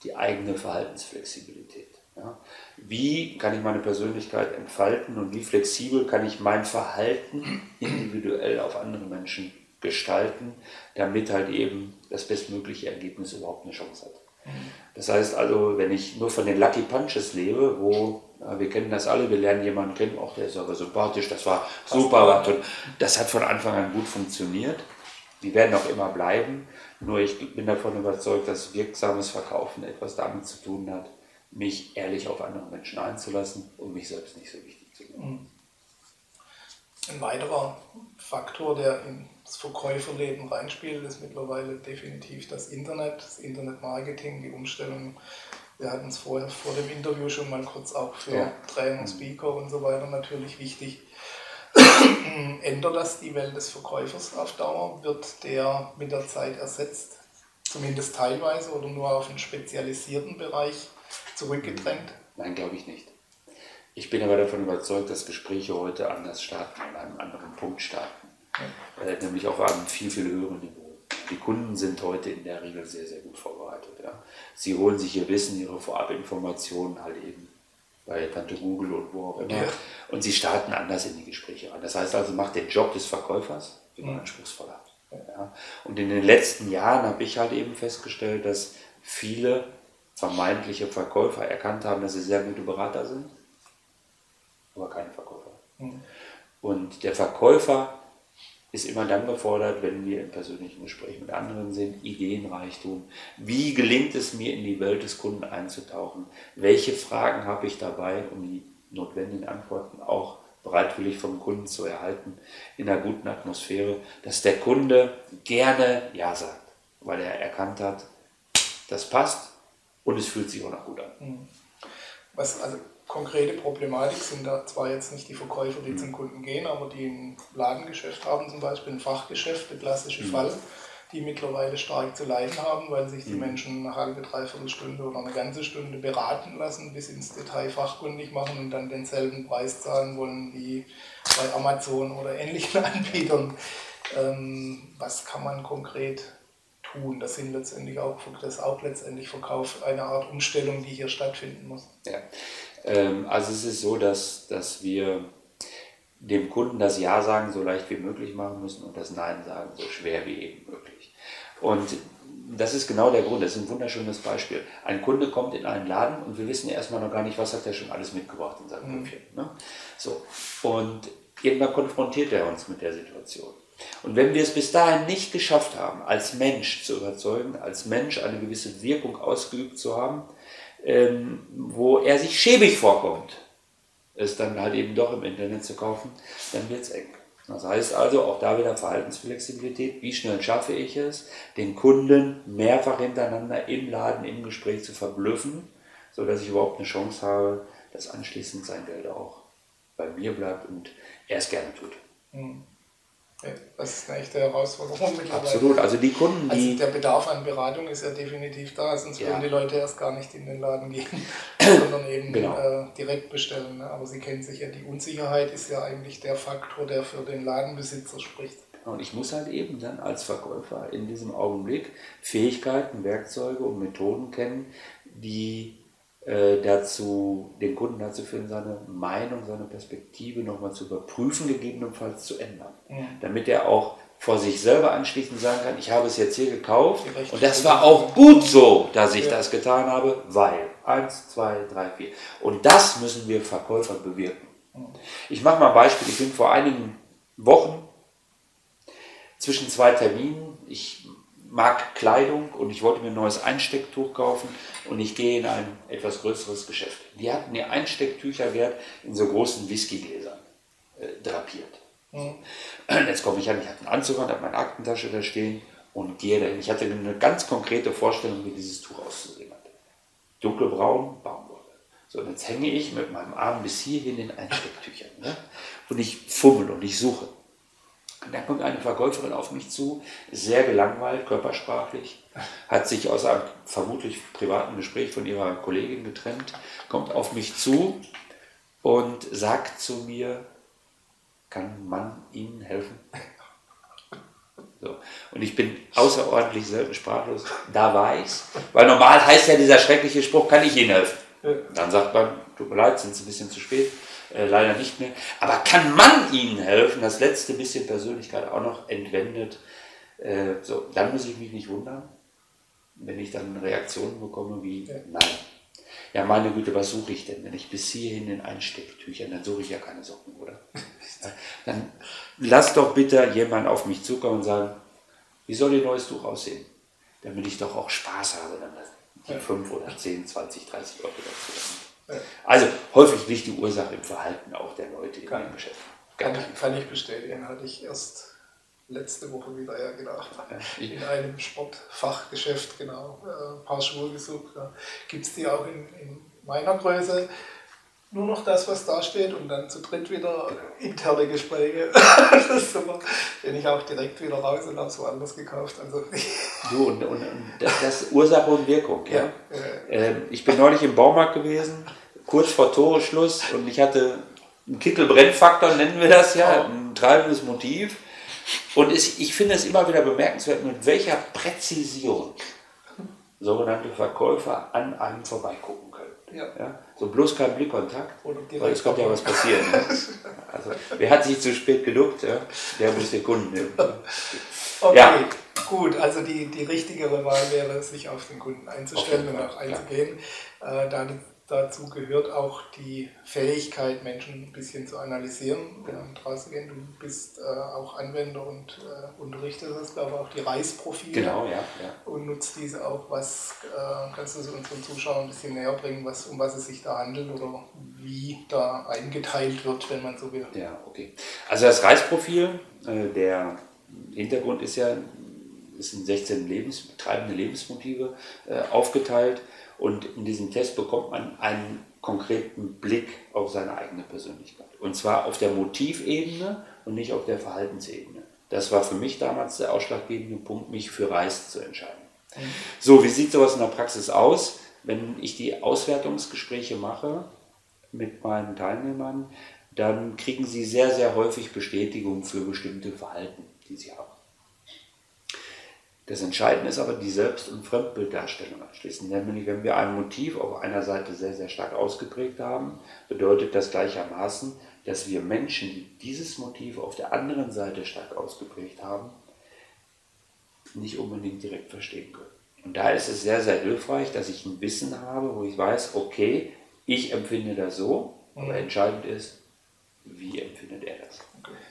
die eigene Verhaltensflexibilität. Ja? Wie kann ich meine Persönlichkeit entfalten und wie flexibel kann ich mein Verhalten individuell auf andere Menschen gestalten, damit halt eben das bestmögliche Ergebnis überhaupt eine Chance hat. Das heißt also, wenn ich nur von den Lucky Punches lebe, wo ja, wir kennen das alle, wir lernen jemanden kennen, auch der ist aber sympathisch, das war super das hat von Anfang an gut funktioniert. Die werden auch immer bleiben, nur ich bin davon überzeugt, dass wirksames Verkaufen etwas damit zu tun hat, mich ehrlich auf andere Menschen einzulassen und mich selbst nicht so wichtig zu. Mhm. Ein weiterer Faktor, der ins Verkäuferleben reinspielt, ist mittlerweile definitiv das Internet, das Internetmarketing, die Umstellung. Wir hatten es vorher vor dem Interview schon mal kurz auch für ja. Trainer, Speaker und so weiter natürlich wichtig. Ändert das die Welt des Verkäufers auf Dauer? Wird der mit der Zeit ersetzt? zumindest teilweise oder nur auf einen spezialisierten Bereich zurückgedrängt? Nein, glaube ich nicht. Ich bin aber davon überzeugt, dass Gespräche heute anders starten, an einem anderen Punkt starten. Äh, nämlich auf einem viel, viel höheren Niveau. Die Kunden sind heute in der Regel sehr, sehr gut vorbereitet. Ja. Sie holen sich ihr Wissen, ihre Vorabinformationen halt eben bei Tante Google und wo auch immer. Ja. Und sie starten anders in die Gespräche rein. Das heißt also, macht den Job des Verkäufers immer mhm. anspruchsvoller. Ja. Und in den letzten Jahren habe ich halt eben festgestellt, dass viele vermeintliche Verkäufer erkannt haben, dass sie sehr gute Berater sind, aber keine Verkäufer. Mhm. Und der Verkäufer ist immer dann gefordert, wenn wir im persönlichen Gespräch mit anderen sind, Ideenreichtum. Wie gelingt es mir, in die Welt des Kunden einzutauchen? Welche Fragen habe ich dabei, um die notwendigen Antworten auch bereitwillig vom Kunden zu erhalten, in einer guten Atmosphäre, dass der Kunde gerne Ja sagt, weil er erkannt hat, das passt und es fühlt sich auch noch gut an. Mhm. Was, also konkrete Problematik sind da zwar jetzt nicht die Verkäufer, die mhm. zum Kunden gehen, aber die ein Ladengeschäft haben, zum Beispiel ein Fachgeschäft, der klassische mhm. Fall, die mittlerweile stark zu leiden haben, weil sich die mhm. Menschen eine halbe, dreiviertel Stunde oder eine ganze Stunde beraten lassen, bis ins Detail fachkundig machen und dann denselben Preis zahlen wollen wie bei Amazon oder ähnlichen Anbietern. Ähm, was kann man konkret tun? Das sind letztendlich auch, das auch letztendlich Verkauf, eine Art Umstellung, die hier stattfinden muss. Ja. Ähm, also es ist so, dass, dass wir dem Kunden das Ja sagen so leicht wie möglich machen müssen und das Nein sagen so schwer wie eben möglich. Und das ist genau der Grund, das ist ein wunderschönes Beispiel. Ein Kunde kommt in einen Laden und wir wissen ja erstmal noch gar nicht, was hat er schon alles mitgebracht in seinem mhm. Köpfchen. Ne? So. Und irgendwann konfrontiert er uns mit der Situation. Und wenn wir es bis dahin nicht geschafft haben, als Mensch zu überzeugen, als Mensch eine gewisse Wirkung ausgeübt zu haben, ähm, wo er sich schäbig vorkommt, es dann halt eben doch im Internet zu kaufen, dann wird es eng. Das heißt also, auch da wieder Verhaltensflexibilität. Wie schnell schaffe ich es, den Kunden mehrfach hintereinander im Laden, im Gespräch zu verblüffen, sodass ich überhaupt eine Chance habe, dass anschließend sein Geld auch bei mir bleibt und er es gerne tut. Mhm. Das ist eine echte Herausforderung mittlerweile. Absolut, also die Kunden, also die... Also der Bedarf an Beratung ist ja definitiv da, sonst ja. würden die Leute erst gar nicht in den Laden gehen, sondern eben genau. äh, direkt bestellen. Ne? Aber sie kennen sich ja, die Unsicherheit ist ja eigentlich der Faktor, der für den Ladenbesitzer spricht. Und ich muss halt eben dann als Verkäufer in diesem Augenblick Fähigkeiten, Werkzeuge und Methoden kennen, die dazu, den Kunden dazu führen, seine Meinung, seine Perspektive nochmal zu überprüfen, gegebenenfalls zu ändern. Ja. Damit er auch vor sich selber anschließend sagen kann, ich habe es jetzt hier gekauft und das war auch gut so, dass ich ja. das getan habe, weil eins, zwei, drei, vier. Und das müssen wir Verkäufer bewirken. Ich mache mal ein Beispiel. Ich bin vor einigen Wochen zwischen zwei Terminen, ich mag Kleidung und ich wollte mir ein neues Einstecktuch kaufen und ich gehe in ein etwas größeres Geschäft. Die hatten mir Einstecktücher in so großen Whiskygläsern äh, drapiert. Mhm. Jetzt komme ich an, ich habe einen Anzug an, habe meine Aktentasche da stehen und gehe dahin. Ich hatte eine ganz konkrete Vorstellung, wie dieses Tuch auszusehen hat. Dunkelbraun, Baumwolle. So, und jetzt hänge ich mit meinem Arm bis hierhin in Einstecktüchern. Ne? Und ich fummel und ich suche. Dann kommt eine Verkäuferin auf mich zu, sehr gelangweilt, körpersprachlich, hat sich aus einem vermutlich privaten Gespräch von ihrer Kollegin getrennt, kommt auf mich zu und sagt zu mir, kann man Ihnen helfen? So. Und ich bin außerordentlich selten sprachlos. Da war ich's. Weil normal heißt ja dieser schreckliche Spruch, kann ich Ihnen helfen? Dann sagt man, tut mir leid, sind Sie ein bisschen zu spät äh, leider nicht mehr. Aber kann man ihnen helfen, das letzte bisschen Persönlichkeit auch noch entwendet, äh, so, dann muss ich mich nicht wundern, wenn ich dann Reaktionen bekomme wie, ja. nein. Ja, meine Güte, was suche ich denn? Wenn ich bis hierhin in Einstecktüchern, dann suche ich ja keine Socken, oder? dann lass doch bitte jemand auf mich zukommen und sagen, wie soll Ihr neues Tuch aussehen? Damit ich doch auch Spaß habe, dann die 5 oder 10, 20, 30 Euro dazu. Also häufig liegt die Ursache im Verhalten auch der Leute in dem Geschäft. Kann ich, kann ich bestätigen, hatte ich erst letzte Woche wieder ja gedacht. In einem Sportfachgeschäft, genau, ein äh, paar Schuhe gesucht. Gibt es die auch in, in, meiner Größe? Nur noch das, was da steht und dann zu dritt wieder interne Gespräche. das ist super. Bin ich auch direkt wieder raus und habe es woanders gekauft. Also du, und, und, das, das Ursache und Wirkung. Ja? ja. Äh, ich bin neulich im Baumarkt gewesen, kurz vor Toreschluss und ich hatte einen Kittelbrennfaktor, nennen wir das ja, ein treibendes Motiv. Und es, ich finde es immer wieder bemerkenswert, mit welcher Präzision sogenannte Verkäufer an einem vorbeigucken. Ja. ja. So bloß kein Blickkontakt, weil es kommt ja was passieren. Ne? Also, wer hat sich zu spät geduckt, ja? der muss den Kunden nehmen. Okay, ja. gut. Also die, die richtigere Wahl wäre, sich auf den Kunden einzustellen und auch einzugehen. Äh, da dazu gehört auch die Fähigkeit, Menschen ein bisschen zu analysieren und rauszugehen. Du bist äh, auch Anwender und äh, unterrichtest, glaube ich, auch die Reisprofile. Genau, ja, ja. Und nutzt diese auch. Was äh, kannst du unseren Zuschauern ein bisschen näher bringen, was, um was es sich da handelt oder wie da eingeteilt wird, wenn man so will? Ja, okay. Also das Reisprofil, äh, der Hintergrund ist ja, es sind 16 Lebens, treibende Lebensmotive äh, aufgeteilt und in diesem Test bekommt man einen konkreten Blick auf seine eigene Persönlichkeit. Und zwar auf der Motivebene und nicht auf der Verhaltensebene. Das war für mich damals der ausschlaggebende Punkt, mich für Reis zu entscheiden. So, wie sieht sowas in der Praxis aus? Wenn ich die Auswertungsgespräche mache mit meinen Teilnehmern, dann kriegen sie sehr, sehr häufig Bestätigung für bestimmte Verhalten, die sie haben. Das Entscheidende ist aber die Selbst- und Fremdbilddarstellung anschließend. Nämlich, wenn wir ein Motiv auf einer Seite sehr, sehr stark ausgeprägt haben, bedeutet das gleichermaßen, dass wir Menschen, die dieses Motiv auf der anderen Seite stark ausgeprägt haben, nicht unbedingt direkt verstehen können. Und da ist es sehr, sehr hilfreich, dass ich ein Wissen habe, wo ich weiß, okay, ich empfinde das so, aber mhm. entscheidend ist, wie empfindet er das.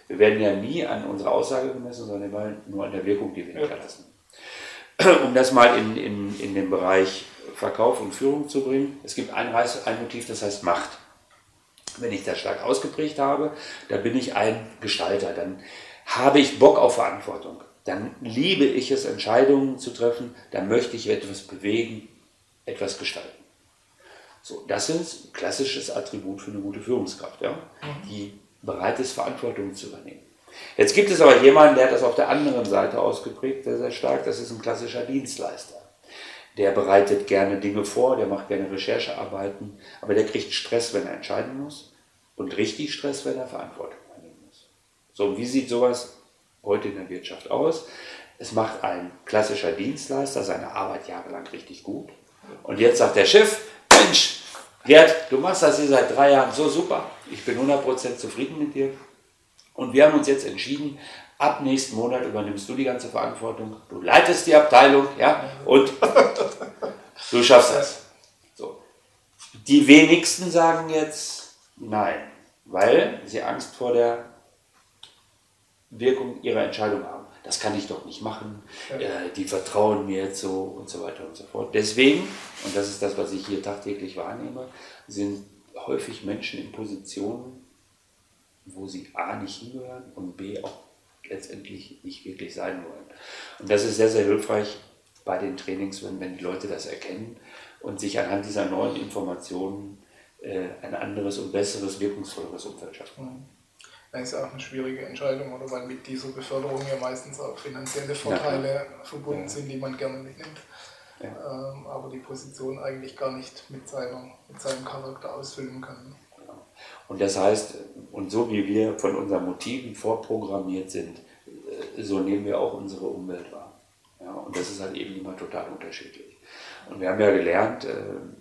Wir werden ja nie an unserer Aussage gemessen, sondern immer nur an der Wirkung, die wir hinterlassen um das mal in, in, in den Bereich Verkauf und Führung zu bringen. Es gibt ein, ein Motiv, das heißt Macht. Wenn ich das stark ausgeprägt habe, dann bin ich ein Gestalter, dann habe ich Bock auf Verantwortung, dann liebe ich es, Entscheidungen zu treffen, dann möchte ich etwas bewegen, etwas gestalten. So, das ist ein klassisches Attribut für eine gute Führungskraft, ja? die bereit ist, Verantwortung zu übernehmen. Jetzt gibt es aber jemanden, der hat das auf der anderen Seite ausgeprägt, sehr, sehr stark. Das ist ein klassischer Dienstleister. Der bereitet gerne Dinge vor, der macht gerne Recherchearbeiten, aber der kriegt Stress, wenn er entscheiden muss und richtig Stress, wenn er Verantwortung übernehmen muss. So, wie sieht sowas heute in der Wirtschaft aus? Es macht ein klassischer Dienstleister seine Arbeit jahrelang richtig gut. Und jetzt sagt der Chef, Mensch, Gerd, du machst das hier seit drei Jahren so super. Ich bin 100% zufrieden mit dir. Und wir haben uns jetzt entschieden, ab nächsten Monat übernimmst du die ganze Verantwortung, du leitest die Abteilung, ja, und du schaffst das. So. Die wenigsten sagen jetzt nein, weil sie Angst vor der Wirkung ihrer Entscheidung haben. Das kann ich doch nicht machen, äh, die vertrauen mir jetzt so und so weiter und so fort. Deswegen, und das ist das, was ich hier tagtäglich wahrnehme, sind häufig Menschen in Positionen, wo sie A nicht hingehören und B auch letztendlich nicht wirklich sein wollen. Und das ist sehr, sehr hilfreich bei den Trainings, wenn, wenn die Leute das erkennen und sich anhand dieser neuen Informationen äh, ein anderes und besseres, wirkungsvolleres Umfeld schaffen. Mhm. Das ist auch eine schwierige Entscheidung, oder weil mit dieser Beförderung ja meistens auch finanzielle Vorteile ja, verbunden ja. sind, die man gerne mitnimmt. Ja. Ähm, aber die Position eigentlich gar nicht mit, seiner, mit seinem Charakter ausfüllen kann. Und das heißt, und so wie wir von unseren Motiven vorprogrammiert sind, äh, so nehmen wir auch unsere Umwelt wahr. Ja, und das ist halt eben immer total unterschiedlich. Und wir haben ja gelernt, äh,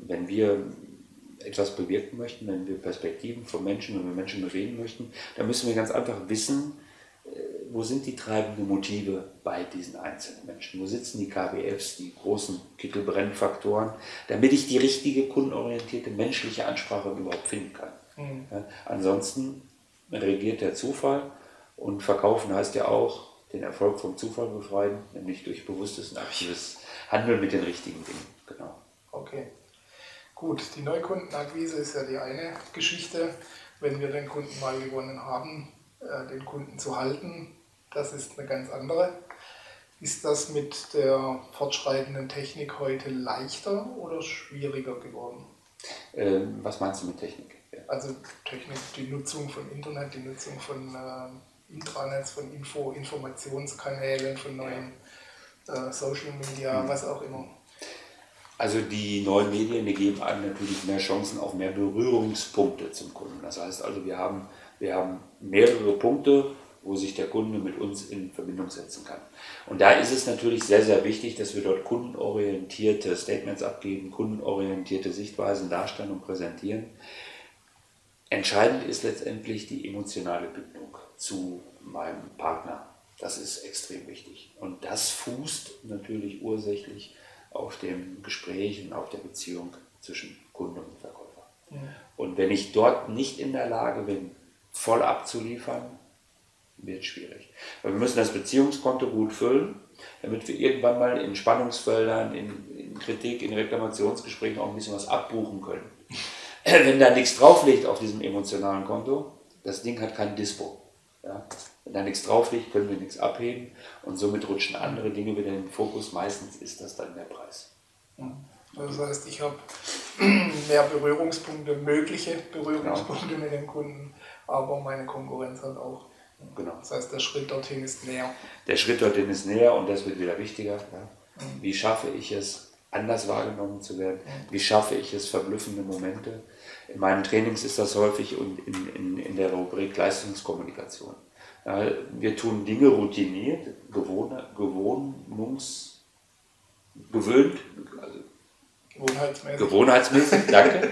wenn wir etwas bewirken möchten, wenn wir Perspektiven von Menschen, wenn wir Menschen bewegen möchten, dann müssen wir ganz einfach wissen, äh, wo sind die treibenden Motive bei diesen einzelnen Menschen? Wo sitzen die KBFs, die großen Kittelbrennfaktoren, damit ich die richtige kundenorientierte menschliche Ansprache überhaupt finden kann? Mhm. Ja, ansonsten regiert der Zufall und verkaufen heißt ja auch den Erfolg vom Zufall befreien, nämlich durch bewusstes und aktives Handeln mit den richtigen Dingen. Genau. Okay. Gut, die Neukundenakquise ist ja die eine Geschichte. Wenn wir den Kunden mal gewonnen haben, äh, den Kunden zu halten, das ist eine ganz andere. Ist das mit der fortschreitenden Technik heute leichter oder schwieriger geworden? Ähm, was meinst du mit Technik? Also Technik, die Nutzung von Internet, die Nutzung von äh, Intranets, von Info, Informationskanälen, von neuen äh, Social Media, mhm. was auch immer. Also die neuen Medien, die geben einem natürlich mehr Chancen auf mehr Berührungspunkte zum Kunden. Das heißt also, wir haben, wir haben mehrere Punkte, wo sich der Kunde mit uns in Verbindung setzen kann. Und da ist es natürlich sehr, sehr wichtig, dass wir dort kundenorientierte Statements abgeben, kundenorientierte Sichtweisen darstellen und präsentieren. Entscheidend ist letztendlich die emotionale Bindung zu meinem Partner. Das ist extrem wichtig. Und das fußt natürlich ursächlich auf dem Gespräch und auf der Beziehung zwischen Kunde und Verkäufer. Ja. Und wenn ich dort nicht in der Lage bin, voll abzuliefern, wird es schwierig. wir müssen das Beziehungskonto gut füllen, damit wir irgendwann mal in Spannungsfeldern, in, in Kritik, in Reklamationsgesprächen auch ein bisschen was abbuchen können. Wenn da nichts drauf liegt auf diesem emotionalen Konto, das Ding hat kein Dispo. Ja? Wenn da nichts drauf liegt, können wir nichts abheben und somit rutschen andere Dinge wieder in den Fokus. Meistens ist das dann der Preis. Das heißt, ich habe mehr Berührungspunkte, mögliche Berührungspunkte genau. mit dem Kunden, aber meine Konkurrenz hat auch. Genau. Das heißt, der Schritt dorthin ist näher. Der Schritt dorthin ist näher und das wird wieder wichtiger. Ja. Mhm. Wie schaffe ich es, anders wahrgenommen zu werden? Mhm. Wie schaffe ich es, verblüffende Momente? In meinen Trainings ist das häufig in, in, in der Rubrik Leistungskommunikation. Wir tun Dinge routiniert, gewohn, gewohnungs, gewöhnt, also gewohnheitsmäßig, gewohnheitsmäßig danke,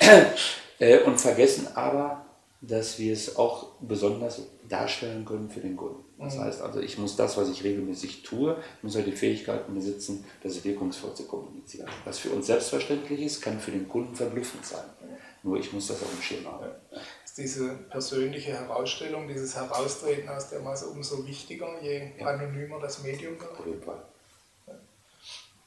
äh, und vergessen aber, dass wir es auch besonders darstellen können für den Kunden. Das mhm. heißt also, ich muss das, was ich regelmäßig tue, muss halt die Fähigkeiten besitzen, das wirkungsvoll zu kommunizieren. Was für uns selbstverständlich ist, kann für den Kunden verblüffend sein. Nur ich muss das auf dem Schirm haben. Ja diese persönliche Herausstellung, dieses Heraustreten aus der Masse umso wichtiger, je ja. anonymer das Medium wird. Auf jeden Fall.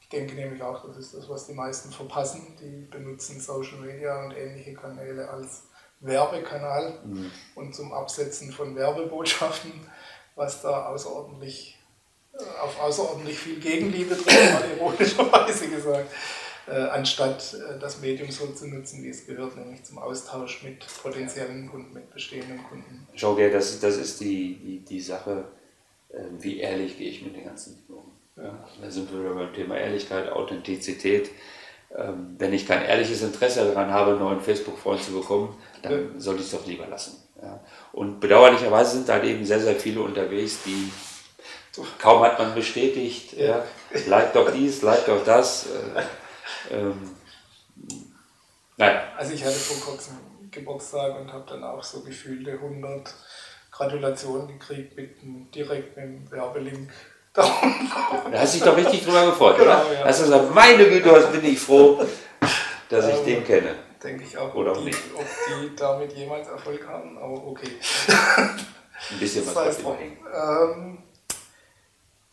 Ich denke nämlich auch, das ist das, was die meisten verpassen. Die benutzen Social Media und ähnliche Kanäle als Werbekanal mhm. und zum Absetzen von Werbebotschaften, was da außerordentlich äh, auf außerordentlich viel Gegenliebe drin war, ironischerweise gesagt anstatt äh, das Medium so zu nutzen, wie es gehört, nämlich zum Austausch mit potenziellen Kunden, mit bestehenden Kunden. Schau, dir, das, das ist die, die, die Sache, äh, wie ehrlich gehe ich mit den ganzen Dingen um. Ja. Da sind wir beim Thema Ehrlichkeit, Authentizität. Ähm, wenn ich kein ehrliches Interesse daran habe, einen neuen Facebook-Freund zu bekommen, dann ja. sollte ich es doch lieber lassen. Und bedauerlicherweise sind da eben sehr, sehr viele unterwegs, die kaum hat man bestätigt, ja. like doch dies, like doch das. Ähm, naja. Also ich hatte vor kurzem Geburtstag und habe dann auch so gefühlte 100 Gratulationen gekriegt mit einem, direkt mit einem Werbelink. Da hast du dich doch richtig drüber gefreut, genau, oder? Ja. Hast du gesagt, meine Güte, bin ich froh, dass ich ähm, den kenne. Denke ich auch, oder ob, die, ob die damit jemals Erfolg haben, aber okay. Ein bisschen was das heißt, ähm,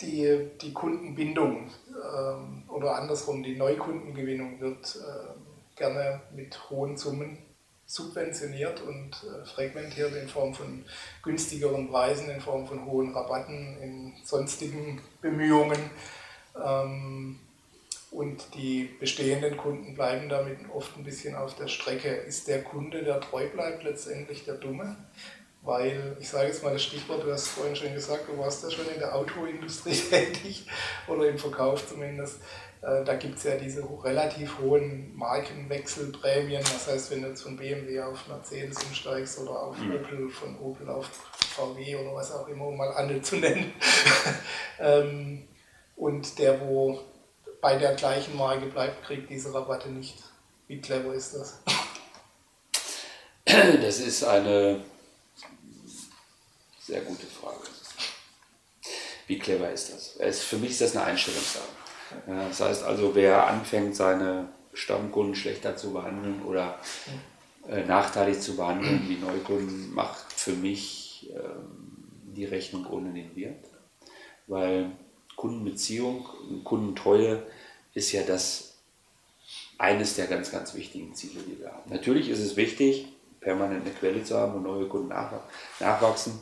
die, die Kundenbindung ähm, oder andersrum, die Neukundengewinnung wird äh, gerne mit hohen Summen subventioniert und äh, fragmentiert in Form von günstigeren Preisen, in Form von hohen Rabatten, in sonstigen Bemühungen. Ähm, und die bestehenden Kunden bleiben damit oft ein bisschen auf der Strecke. Ist der Kunde, der treu bleibt, letztendlich der Dumme? Weil, ich sage jetzt mal das Stichwort, du hast vorhin schon gesagt, du warst ja schon in der Autoindustrie tätig oder im Verkauf zumindest. Äh, da gibt es ja diese relativ hohen Markenwechselprämien. Das heißt, wenn du jetzt von BMW auf Mercedes umsteigst oder auf mhm. Opel, von Opel auf VW oder was auch immer, um mal andere zu nennen. Ähm, und der, wo bei der gleichen Marke bleibt, kriegt diese Rabatte nicht. Wie clever ist das? Das ist eine sehr gute Frage. Wie clever ist das? Für mich ist das eine Einstellungssache. Das heißt also, wer anfängt, seine Stammkunden schlechter zu behandeln oder äh, nachteilig zu behandeln wie Neukunden, macht für mich ähm, die Rechnung ohne den Wert. Weil Kundenbeziehung, Kundentreue ist ja das eines der ganz, ganz wichtigen Ziele, die wir haben. Natürlich ist es wichtig, permanent eine Quelle zu haben, wo neue Kunden nachwachsen.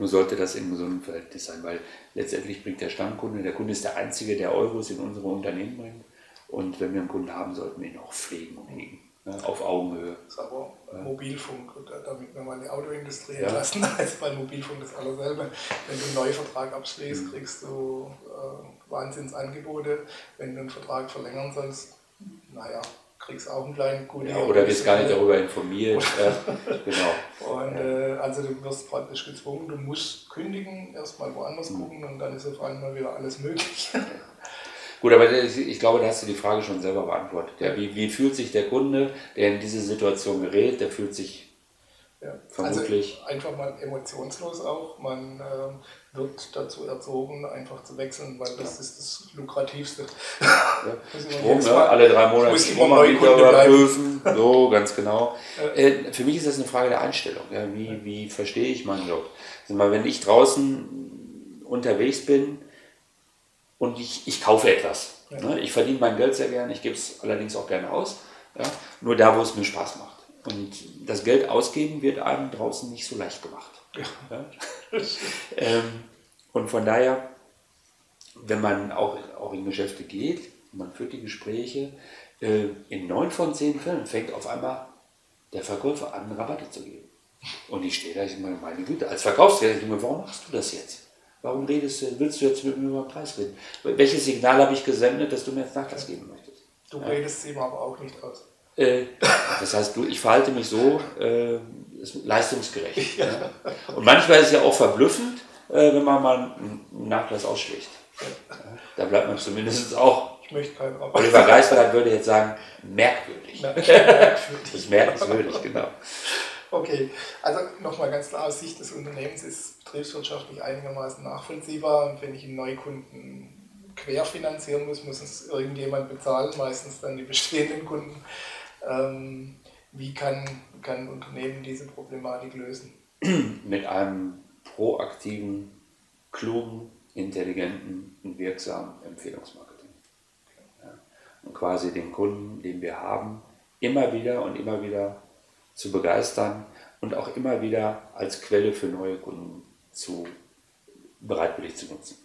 Nur sollte das in gesundem Verhältnis sein, weil letztendlich bringt der Stammkunde, der Kunde ist der Einzige, der Euros in unsere Unternehmen bringt. Und wenn wir einen Kunden haben, sollten wir ihn auch pflegen und hegen. Ne, auf Augenhöhe. Das ist aber Mobilfunk, damit wir mal die Autoindustrie ja. entlassen, als bei Mobilfunk das allerselbe. Wenn du einen Neuvertrag abschließt, mhm. kriegst du äh, Wahnsinnsangebote. Wenn du einen Vertrag verlängern sollst, naja, kriegst auch einen kleinen guten. Ja, oder bist gar nicht darüber informiert. genau. Und äh, also du wirst praktisch gezwungen, du musst kündigen, erstmal woanders mhm. gucken und dann ist auf einmal wieder alles möglich. Gut, aber ich glaube, da hast du die Frage schon selber beantwortet. Ja, wie, wie fühlt sich der Kunde, der in diese Situation gerät, der fühlt sich ja. Vermutlich. Also einfach mal emotionslos auch. Man äh, wird dazu erzogen, einfach zu wechseln, weil das ja. ist das Lukrativste. Ja. Strom, ne? alle drei Monate Strom wieder überprüfen. So, ganz genau. Äh, für mich ist das eine Frage der Einstellung. Ja? Wie, wie verstehe ich meinen Job? Also mal, wenn ich draußen unterwegs bin und ich, ich kaufe etwas. Ne? Ich verdiene mein Geld sehr gerne, ich gebe es allerdings auch gerne aus. Nur da, wo es mir Spaß macht. Und das Geld ausgeben wird einem draußen nicht so leicht gemacht. Ja. ähm, und von daher, wenn man auch, auch in Geschäfte geht, man führt die Gespräche, äh, in neun von zehn Fällen fängt auf einmal der Verkäufer an, Rabatte zu geben. Und ich stehe da, ich meine, meine Güte, als meine, warum machst du das jetzt? Warum redest du, willst du jetzt mit mir über den Preis reden? Welches Signal habe ich gesendet, dass du mir jetzt Nachlass geben möchtest? Du ja. redest ihm aber auch nicht aus. Äh, das heißt, du, ich verhalte mich so äh, leistungsgerecht. Ja. Ja. Und manchmal ist es ja auch verblüffend, äh, wenn man mal einen Nachlass ausschlägt. Ja. Da bleibt man zumindest auch. Ich möchte keinen Rabatt. Oliver Geisberg würde jetzt sagen, merkwürdig. merkwürdig. Das ist merkwürdig, genau. Okay, also nochmal ganz klar aus Sicht des Unternehmens ist betriebswirtschaftlich einigermaßen nachvollziehbar. Und wenn ich einen Neukunden querfinanzieren muss, muss es irgendjemand bezahlen, meistens dann die bestehenden Kunden. Ähm, wie kann, kann ein Unternehmen diese Problematik lösen? Mit einem proaktiven, klugen, intelligenten und wirksamen Empfehlungsmarketing. Ja. Und quasi den Kunden, den wir haben, immer wieder und immer wieder zu begeistern und auch immer wieder als Quelle für neue Kunden zu, bereitwillig zu nutzen.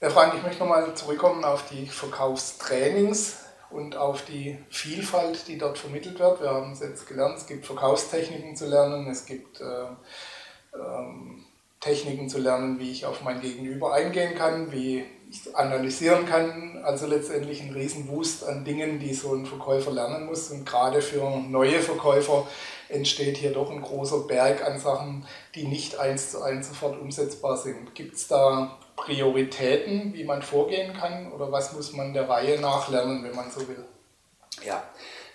Herr Frank, ich möchte nochmal zurückkommen auf die Verkaufstrainings und auf die Vielfalt, die dort vermittelt wird. Wir haben es jetzt gelernt, es gibt Verkaufstechniken zu lernen, es gibt äh, ähm, Techniken zu lernen, wie ich auf mein Gegenüber eingehen kann, wie ich analysieren kann. Also letztendlich ein Riesenwust an Dingen, die so ein Verkäufer lernen muss. Und gerade für neue Verkäufer entsteht hier doch ein großer Berg an Sachen, die nicht eins zu eins sofort umsetzbar sind. Gibt es da Prioritäten, wie man vorgehen kann oder was muss man der Reihe nach lernen, wenn man so will? Ja,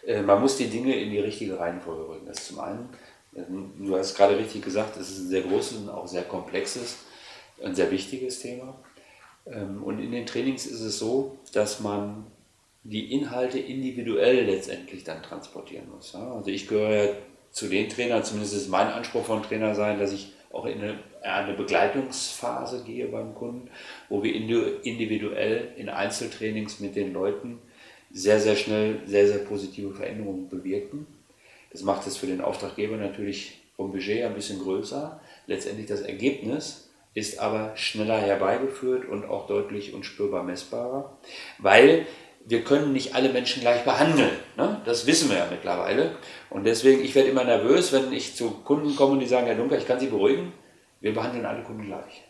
äh, man muss die Dinge in die richtige Reihenfolge rücken. Das ist zum einen, ähm, du hast gerade richtig gesagt, es ist ein sehr großes und auch sehr komplexes, ein sehr wichtiges Thema. Ähm, und in den Trainings ist es so, dass man die Inhalte individuell letztendlich dann transportieren muss. Also ich gehöre ja zu den Trainern, zumindest ist mein Anspruch von Trainer sein, dass ich auch in eine, eine Begleitungsphase gehe beim Kunden, wo wir individuell in Einzeltrainings mit den Leuten sehr, sehr schnell sehr, sehr positive Veränderungen bewirken. Das macht es für den Auftraggeber natürlich vom Budget ein bisschen größer. Letztendlich das Ergebnis ist aber schneller herbeigeführt und auch deutlich und spürbar messbarer, weil wir können nicht alle Menschen gleich behandeln. Ne? Das wissen wir ja mittlerweile. Und deswegen, ich werde immer nervös, wenn ich zu Kunden komme und die sagen, Herr Dunker, ich kann Sie beruhigen, wir behandeln alle Kunden gleich.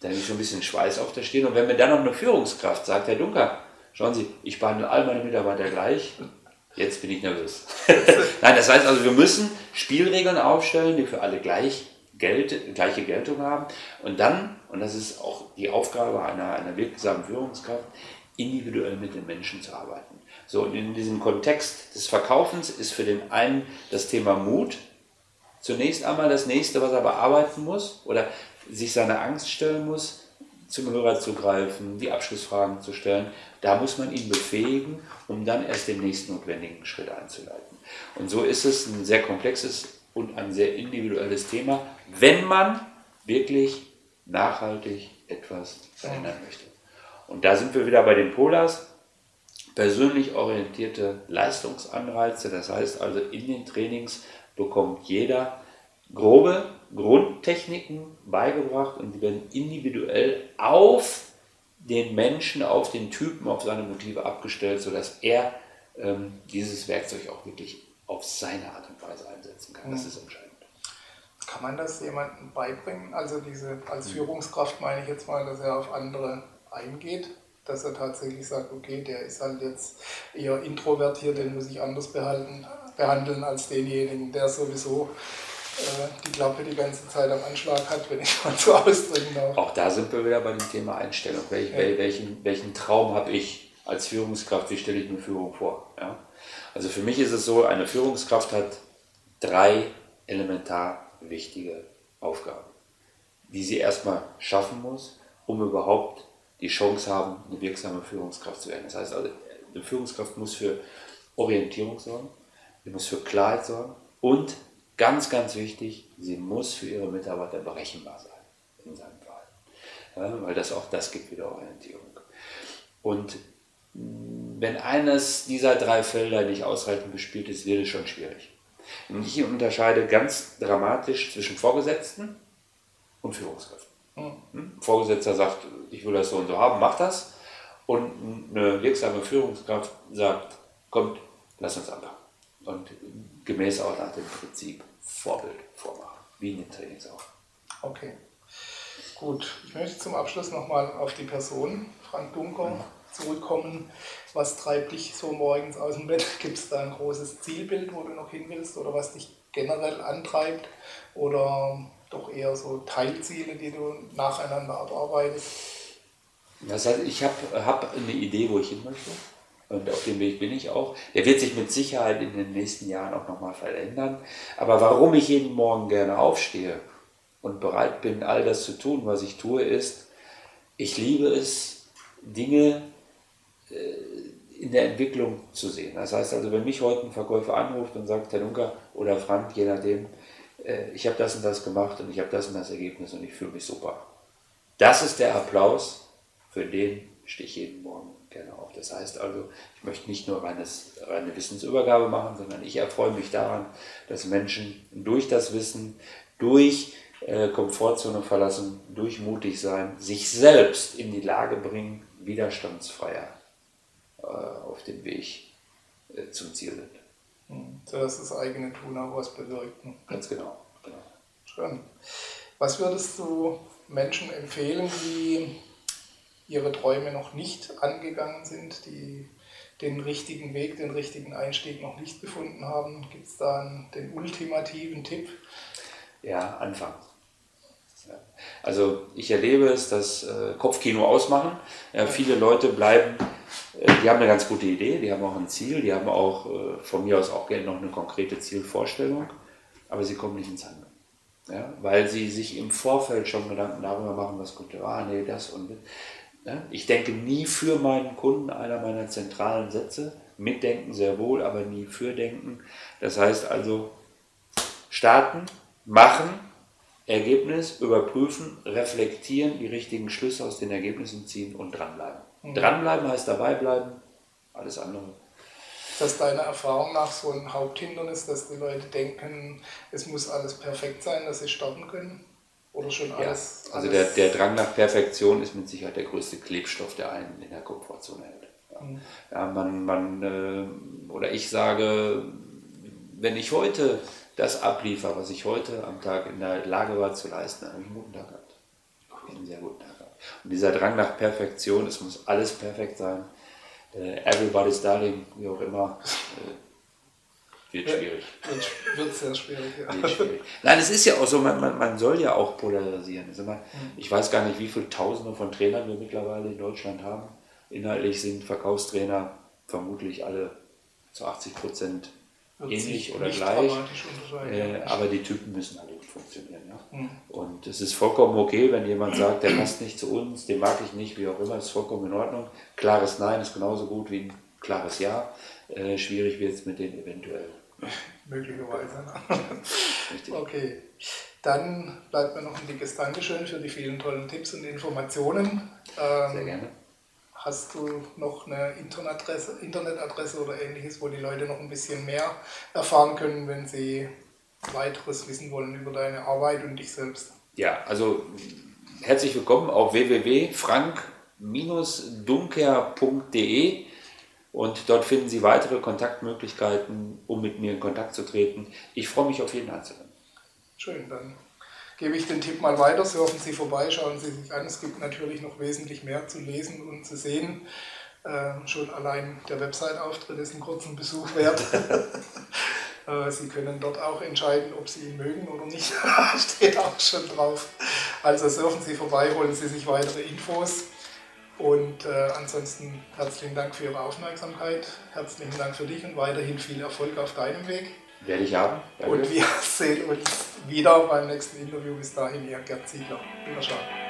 dann ist so ein bisschen Schweiß auf der Stirn. Und wenn mir dann noch eine Führungskraft sagt, Herr Dunker, schauen Sie, ich behandle all meine Mitarbeiter gleich, jetzt bin ich nervös. Nein, das heißt also, wir müssen Spielregeln aufstellen, die für alle gleich Geld, gleiche Geltung haben. Und dann, und das ist auch die Aufgabe einer, einer wirksamen Führungskraft, individuell mit den Menschen zu arbeiten. So, und in diesem Kontext des Verkaufens ist für den einen das Thema Mut zunächst einmal das nächste, was er bearbeiten muss oder sich seiner Angst stellen muss, zum Hörer zu greifen, die Abschlussfragen zu stellen. Da muss man ihn befähigen, um dann erst den nächsten notwendigen Schritt einzuleiten. Und so ist es ein sehr komplexes und ein sehr individuelles Thema, wenn man wirklich nachhaltig etwas verändern möchte. Und da sind wir wieder bei den Polars. Persönlich orientierte Leistungsanreize, das heißt also in den Trainings bekommt jeder grobe Grundtechniken beigebracht und die werden individuell auf den Menschen auf den Typen, auf seine Motive abgestellt, sodass er ähm, dieses Werkzeug auch wirklich auf seine Art und Weise einsetzen kann. Das mhm. ist entscheidend. Kann man das jemandem beibringen? Also diese als mhm. Führungskraft meine ich jetzt mal, dass er auf andere eingeht, dass er tatsächlich sagt, okay, der ist halt jetzt eher introvertiert, den muss ich anders behalten, behandeln als denjenigen, der sowieso äh, die Klappe die ganze Zeit am Anschlag hat, wenn ich mal so ausdrücken darf. Auch da sind wir wieder bei dem Thema Einstellung. Welch, ja. welchen, welchen Traum habe ich als Führungskraft? Wie stelle ich mir Führung vor? Ja? Also für mich ist es so, eine Führungskraft hat drei elementar wichtige Aufgaben, die sie erstmal schaffen muss, um überhaupt die Chance haben, eine wirksame Führungskraft zu werden. Das heißt also, eine Führungskraft muss für Orientierung sorgen, sie muss für Klarheit sorgen und Ganz, ganz wichtig, sie muss für ihre Mitarbeiter berechenbar sein, in seinem Fall. Ja, weil das auch das gibt wieder Orientierung. Und wenn eines dieser drei Felder nicht ausreichend bespielt ist, wird es schon schwierig. Und ich unterscheide ganz dramatisch zwischen Vorgesetzten und Führungskräften. Hm. Vorgesetzter sagt, ich will das so und so haben, mach das. Und eine wirksame Führungskraft sagt, kommt, lass uns anfangen. Und gemäß auch nach dem Prinzip Vorbild vormachen, wie in den Trainings auch. Okay, gut. Ich möchte zum Abschluss nochmal auf die Person Frank Dunker mhm. zurückkommen. Was treibt dich so morgens aus dem Bett? Gibt es da ein großes Zielbild, wo du noch hin willst oder was dich generell antreibt? Oder doch eher so Teilziele, die du nacheinander abarbeitest? Das heißt, ich habe hab eine Idee, wo ich hin möchte. Und auf dem Weg bin ich auch. Der wird sich mit Sicherheit in den nächsten Jahren auch nochmal verändern. Aber warum ich jeden Morgen gerne aufstehe und bereit bin, all das zu tun, was ich tue, ist, ich liebe es, Dinge äh, in der Entwicklung zu sehen. Das heißt also, wenn mich heute ein Verkäufer anruft und sagt, Herr Dunker oder Frank, je nachdem, ich habe das und das gemacht und ich habe das und das Ergebnis und ich fühle mich super. Das ist der Applaus, für den stehe ich jeden Morgen gerne auf. Das heißt also, ich möchte nicht nur reines, reine Wissensübergabe machen, sondern ich erfreue mich daran, dass Menschen durch das Wissen, durch äh, Komfortzone verlassen, durch mutig sein, sich selbst in die Lage bringen, widerstandsfreier äh, auf dem Weg äh, zum Ziel sind. Hm, so dass das eigene Tun auch was bewirkt. Ne? Ganz genau. genau. Schön. Was würdest du Menschen empfehlen, die ihre Träume noch nicht angegangen sind, die den richtigen Weg, den richtigen Einstieg noch nicht gefunden haben? Gibt es da einen, den ultimativen Tipp? Ja, anfangen. Also ich erlebe es, dass äh, Kopfkino ausmachen. Ja, viele Leute bleiben, die haben eine ganz gute Idee, die haben auch ein Ziel, die haben auch äh, von mir aus auch gerne noch eine konkrete Zielvorstellung, aber sie kommen nicht ins Handeln. Ja, weil sie sich im Vorfeld schon Gedanken darüber machen, was könnte, ah nee, das und das. Ich denke nie für meinen Kunden, einer meiner zentralen Sätze. Mitdenken sehr wohl, aber nie für denken. Das heißt also, starten, machen, Ergebnis, überprüfen, reflektieren, die richtigen Schlüsse aus den Ergebnissen ziehen und dranbleiben. Mhm. Dranbleiben heißt dabei bleiben, alles andere. Ist das deiner Erfahrung nach so ein Haupthindernis, dass die Leute denken, es muss alles perfekt sein, dass sie starten können? Oder schon alles? Ja, also alles der, der Drang nach Perfektion ist mit Sicherheit der größte Klebstoff, der einen in der Komfortzone hält. Ja, mhm. ja man, man äh, oder ich sage, wenn ich heute das abliefere, was ich heute am Tag in der Lage war zu leisten, dann habe ich einen guten Tag gehabt. Einen sehr guten Tag gehabt. Und dieser Drang nach Perfektion, es muss alles perfekt sein, äh, everybody's darling, wie auch immer, äh, wird schwierig. Wird, wird sehr schwierig, ja. Wird schwierig. Nein, es ist ja auch so, man, man, man soll ja auch polarisieren. Also man, mhm. Ich weiß gar nicht, wie viele Tausende von Trainern wir mittlerweile in Deutschland haben. Inhaltlich sind Verkaufstrainer vermutlich alle zu 80 Prozent ähnlich oder gleich. Äh, aber die Typen müssen alle funktionieren. Ja? Mhm. Und es ist vollkommen okay, wenn jemand sagt, der passt nicht zu uns, den mag ich nicht, wie auch immer, ist vollkommen in Ordnung. Klares Nein ist genauso gut wie ein klares Ja. Äh, schwierig wird es mit den eventuell Möglicherweise. okay. Dann bleibt mir noch ein dickes Dankeschön für die vielen tollen Tipps und Informationen. Ähm, Sehr gerne. Hast du noch eine Internetadresse, Internetadresse oder ähnliches, wo die Leute noch ein bisschen mehr erfahren können, wenn sie weiteres wissen wollen über deine Arbeit und dich selbst? Ja, also herzlich willkommen auf www.frank dunker.de und dort finden Sie weitere Kontaktmöglichkeiten, um mit mir in Kontakt zu treten. Ich freue mich auf jeden Einzelnen. Schön, dann gebe ich den Tipp mal weiter. Surfen Sie vorbei, schauen Sie sich an. Es gibt natürlich noch wesentlich mehr zu lesen und zu sehen. Äh, schon allein der Website-Auftritt ist einen kurzen Besuch wert. äh, Sie können dort auch entscheiden, ob Sie ihn mögen oder nicht. Steht auch schon drauf. Also surfen Sie vorbei, holen Sie sich weitere Infos. Und äh, ansonsten herzlichen Dank für Ihre Aufmerksamkeit. Herzlichen Dank für dich und weiterhin viel Erfolg auf deinem Weg. Werde ich haben. Danke. Und wir sehen uns wieder beim nächsten Interview. Bis dahin, Ihr Gerd Ziegler. Wiederschauen.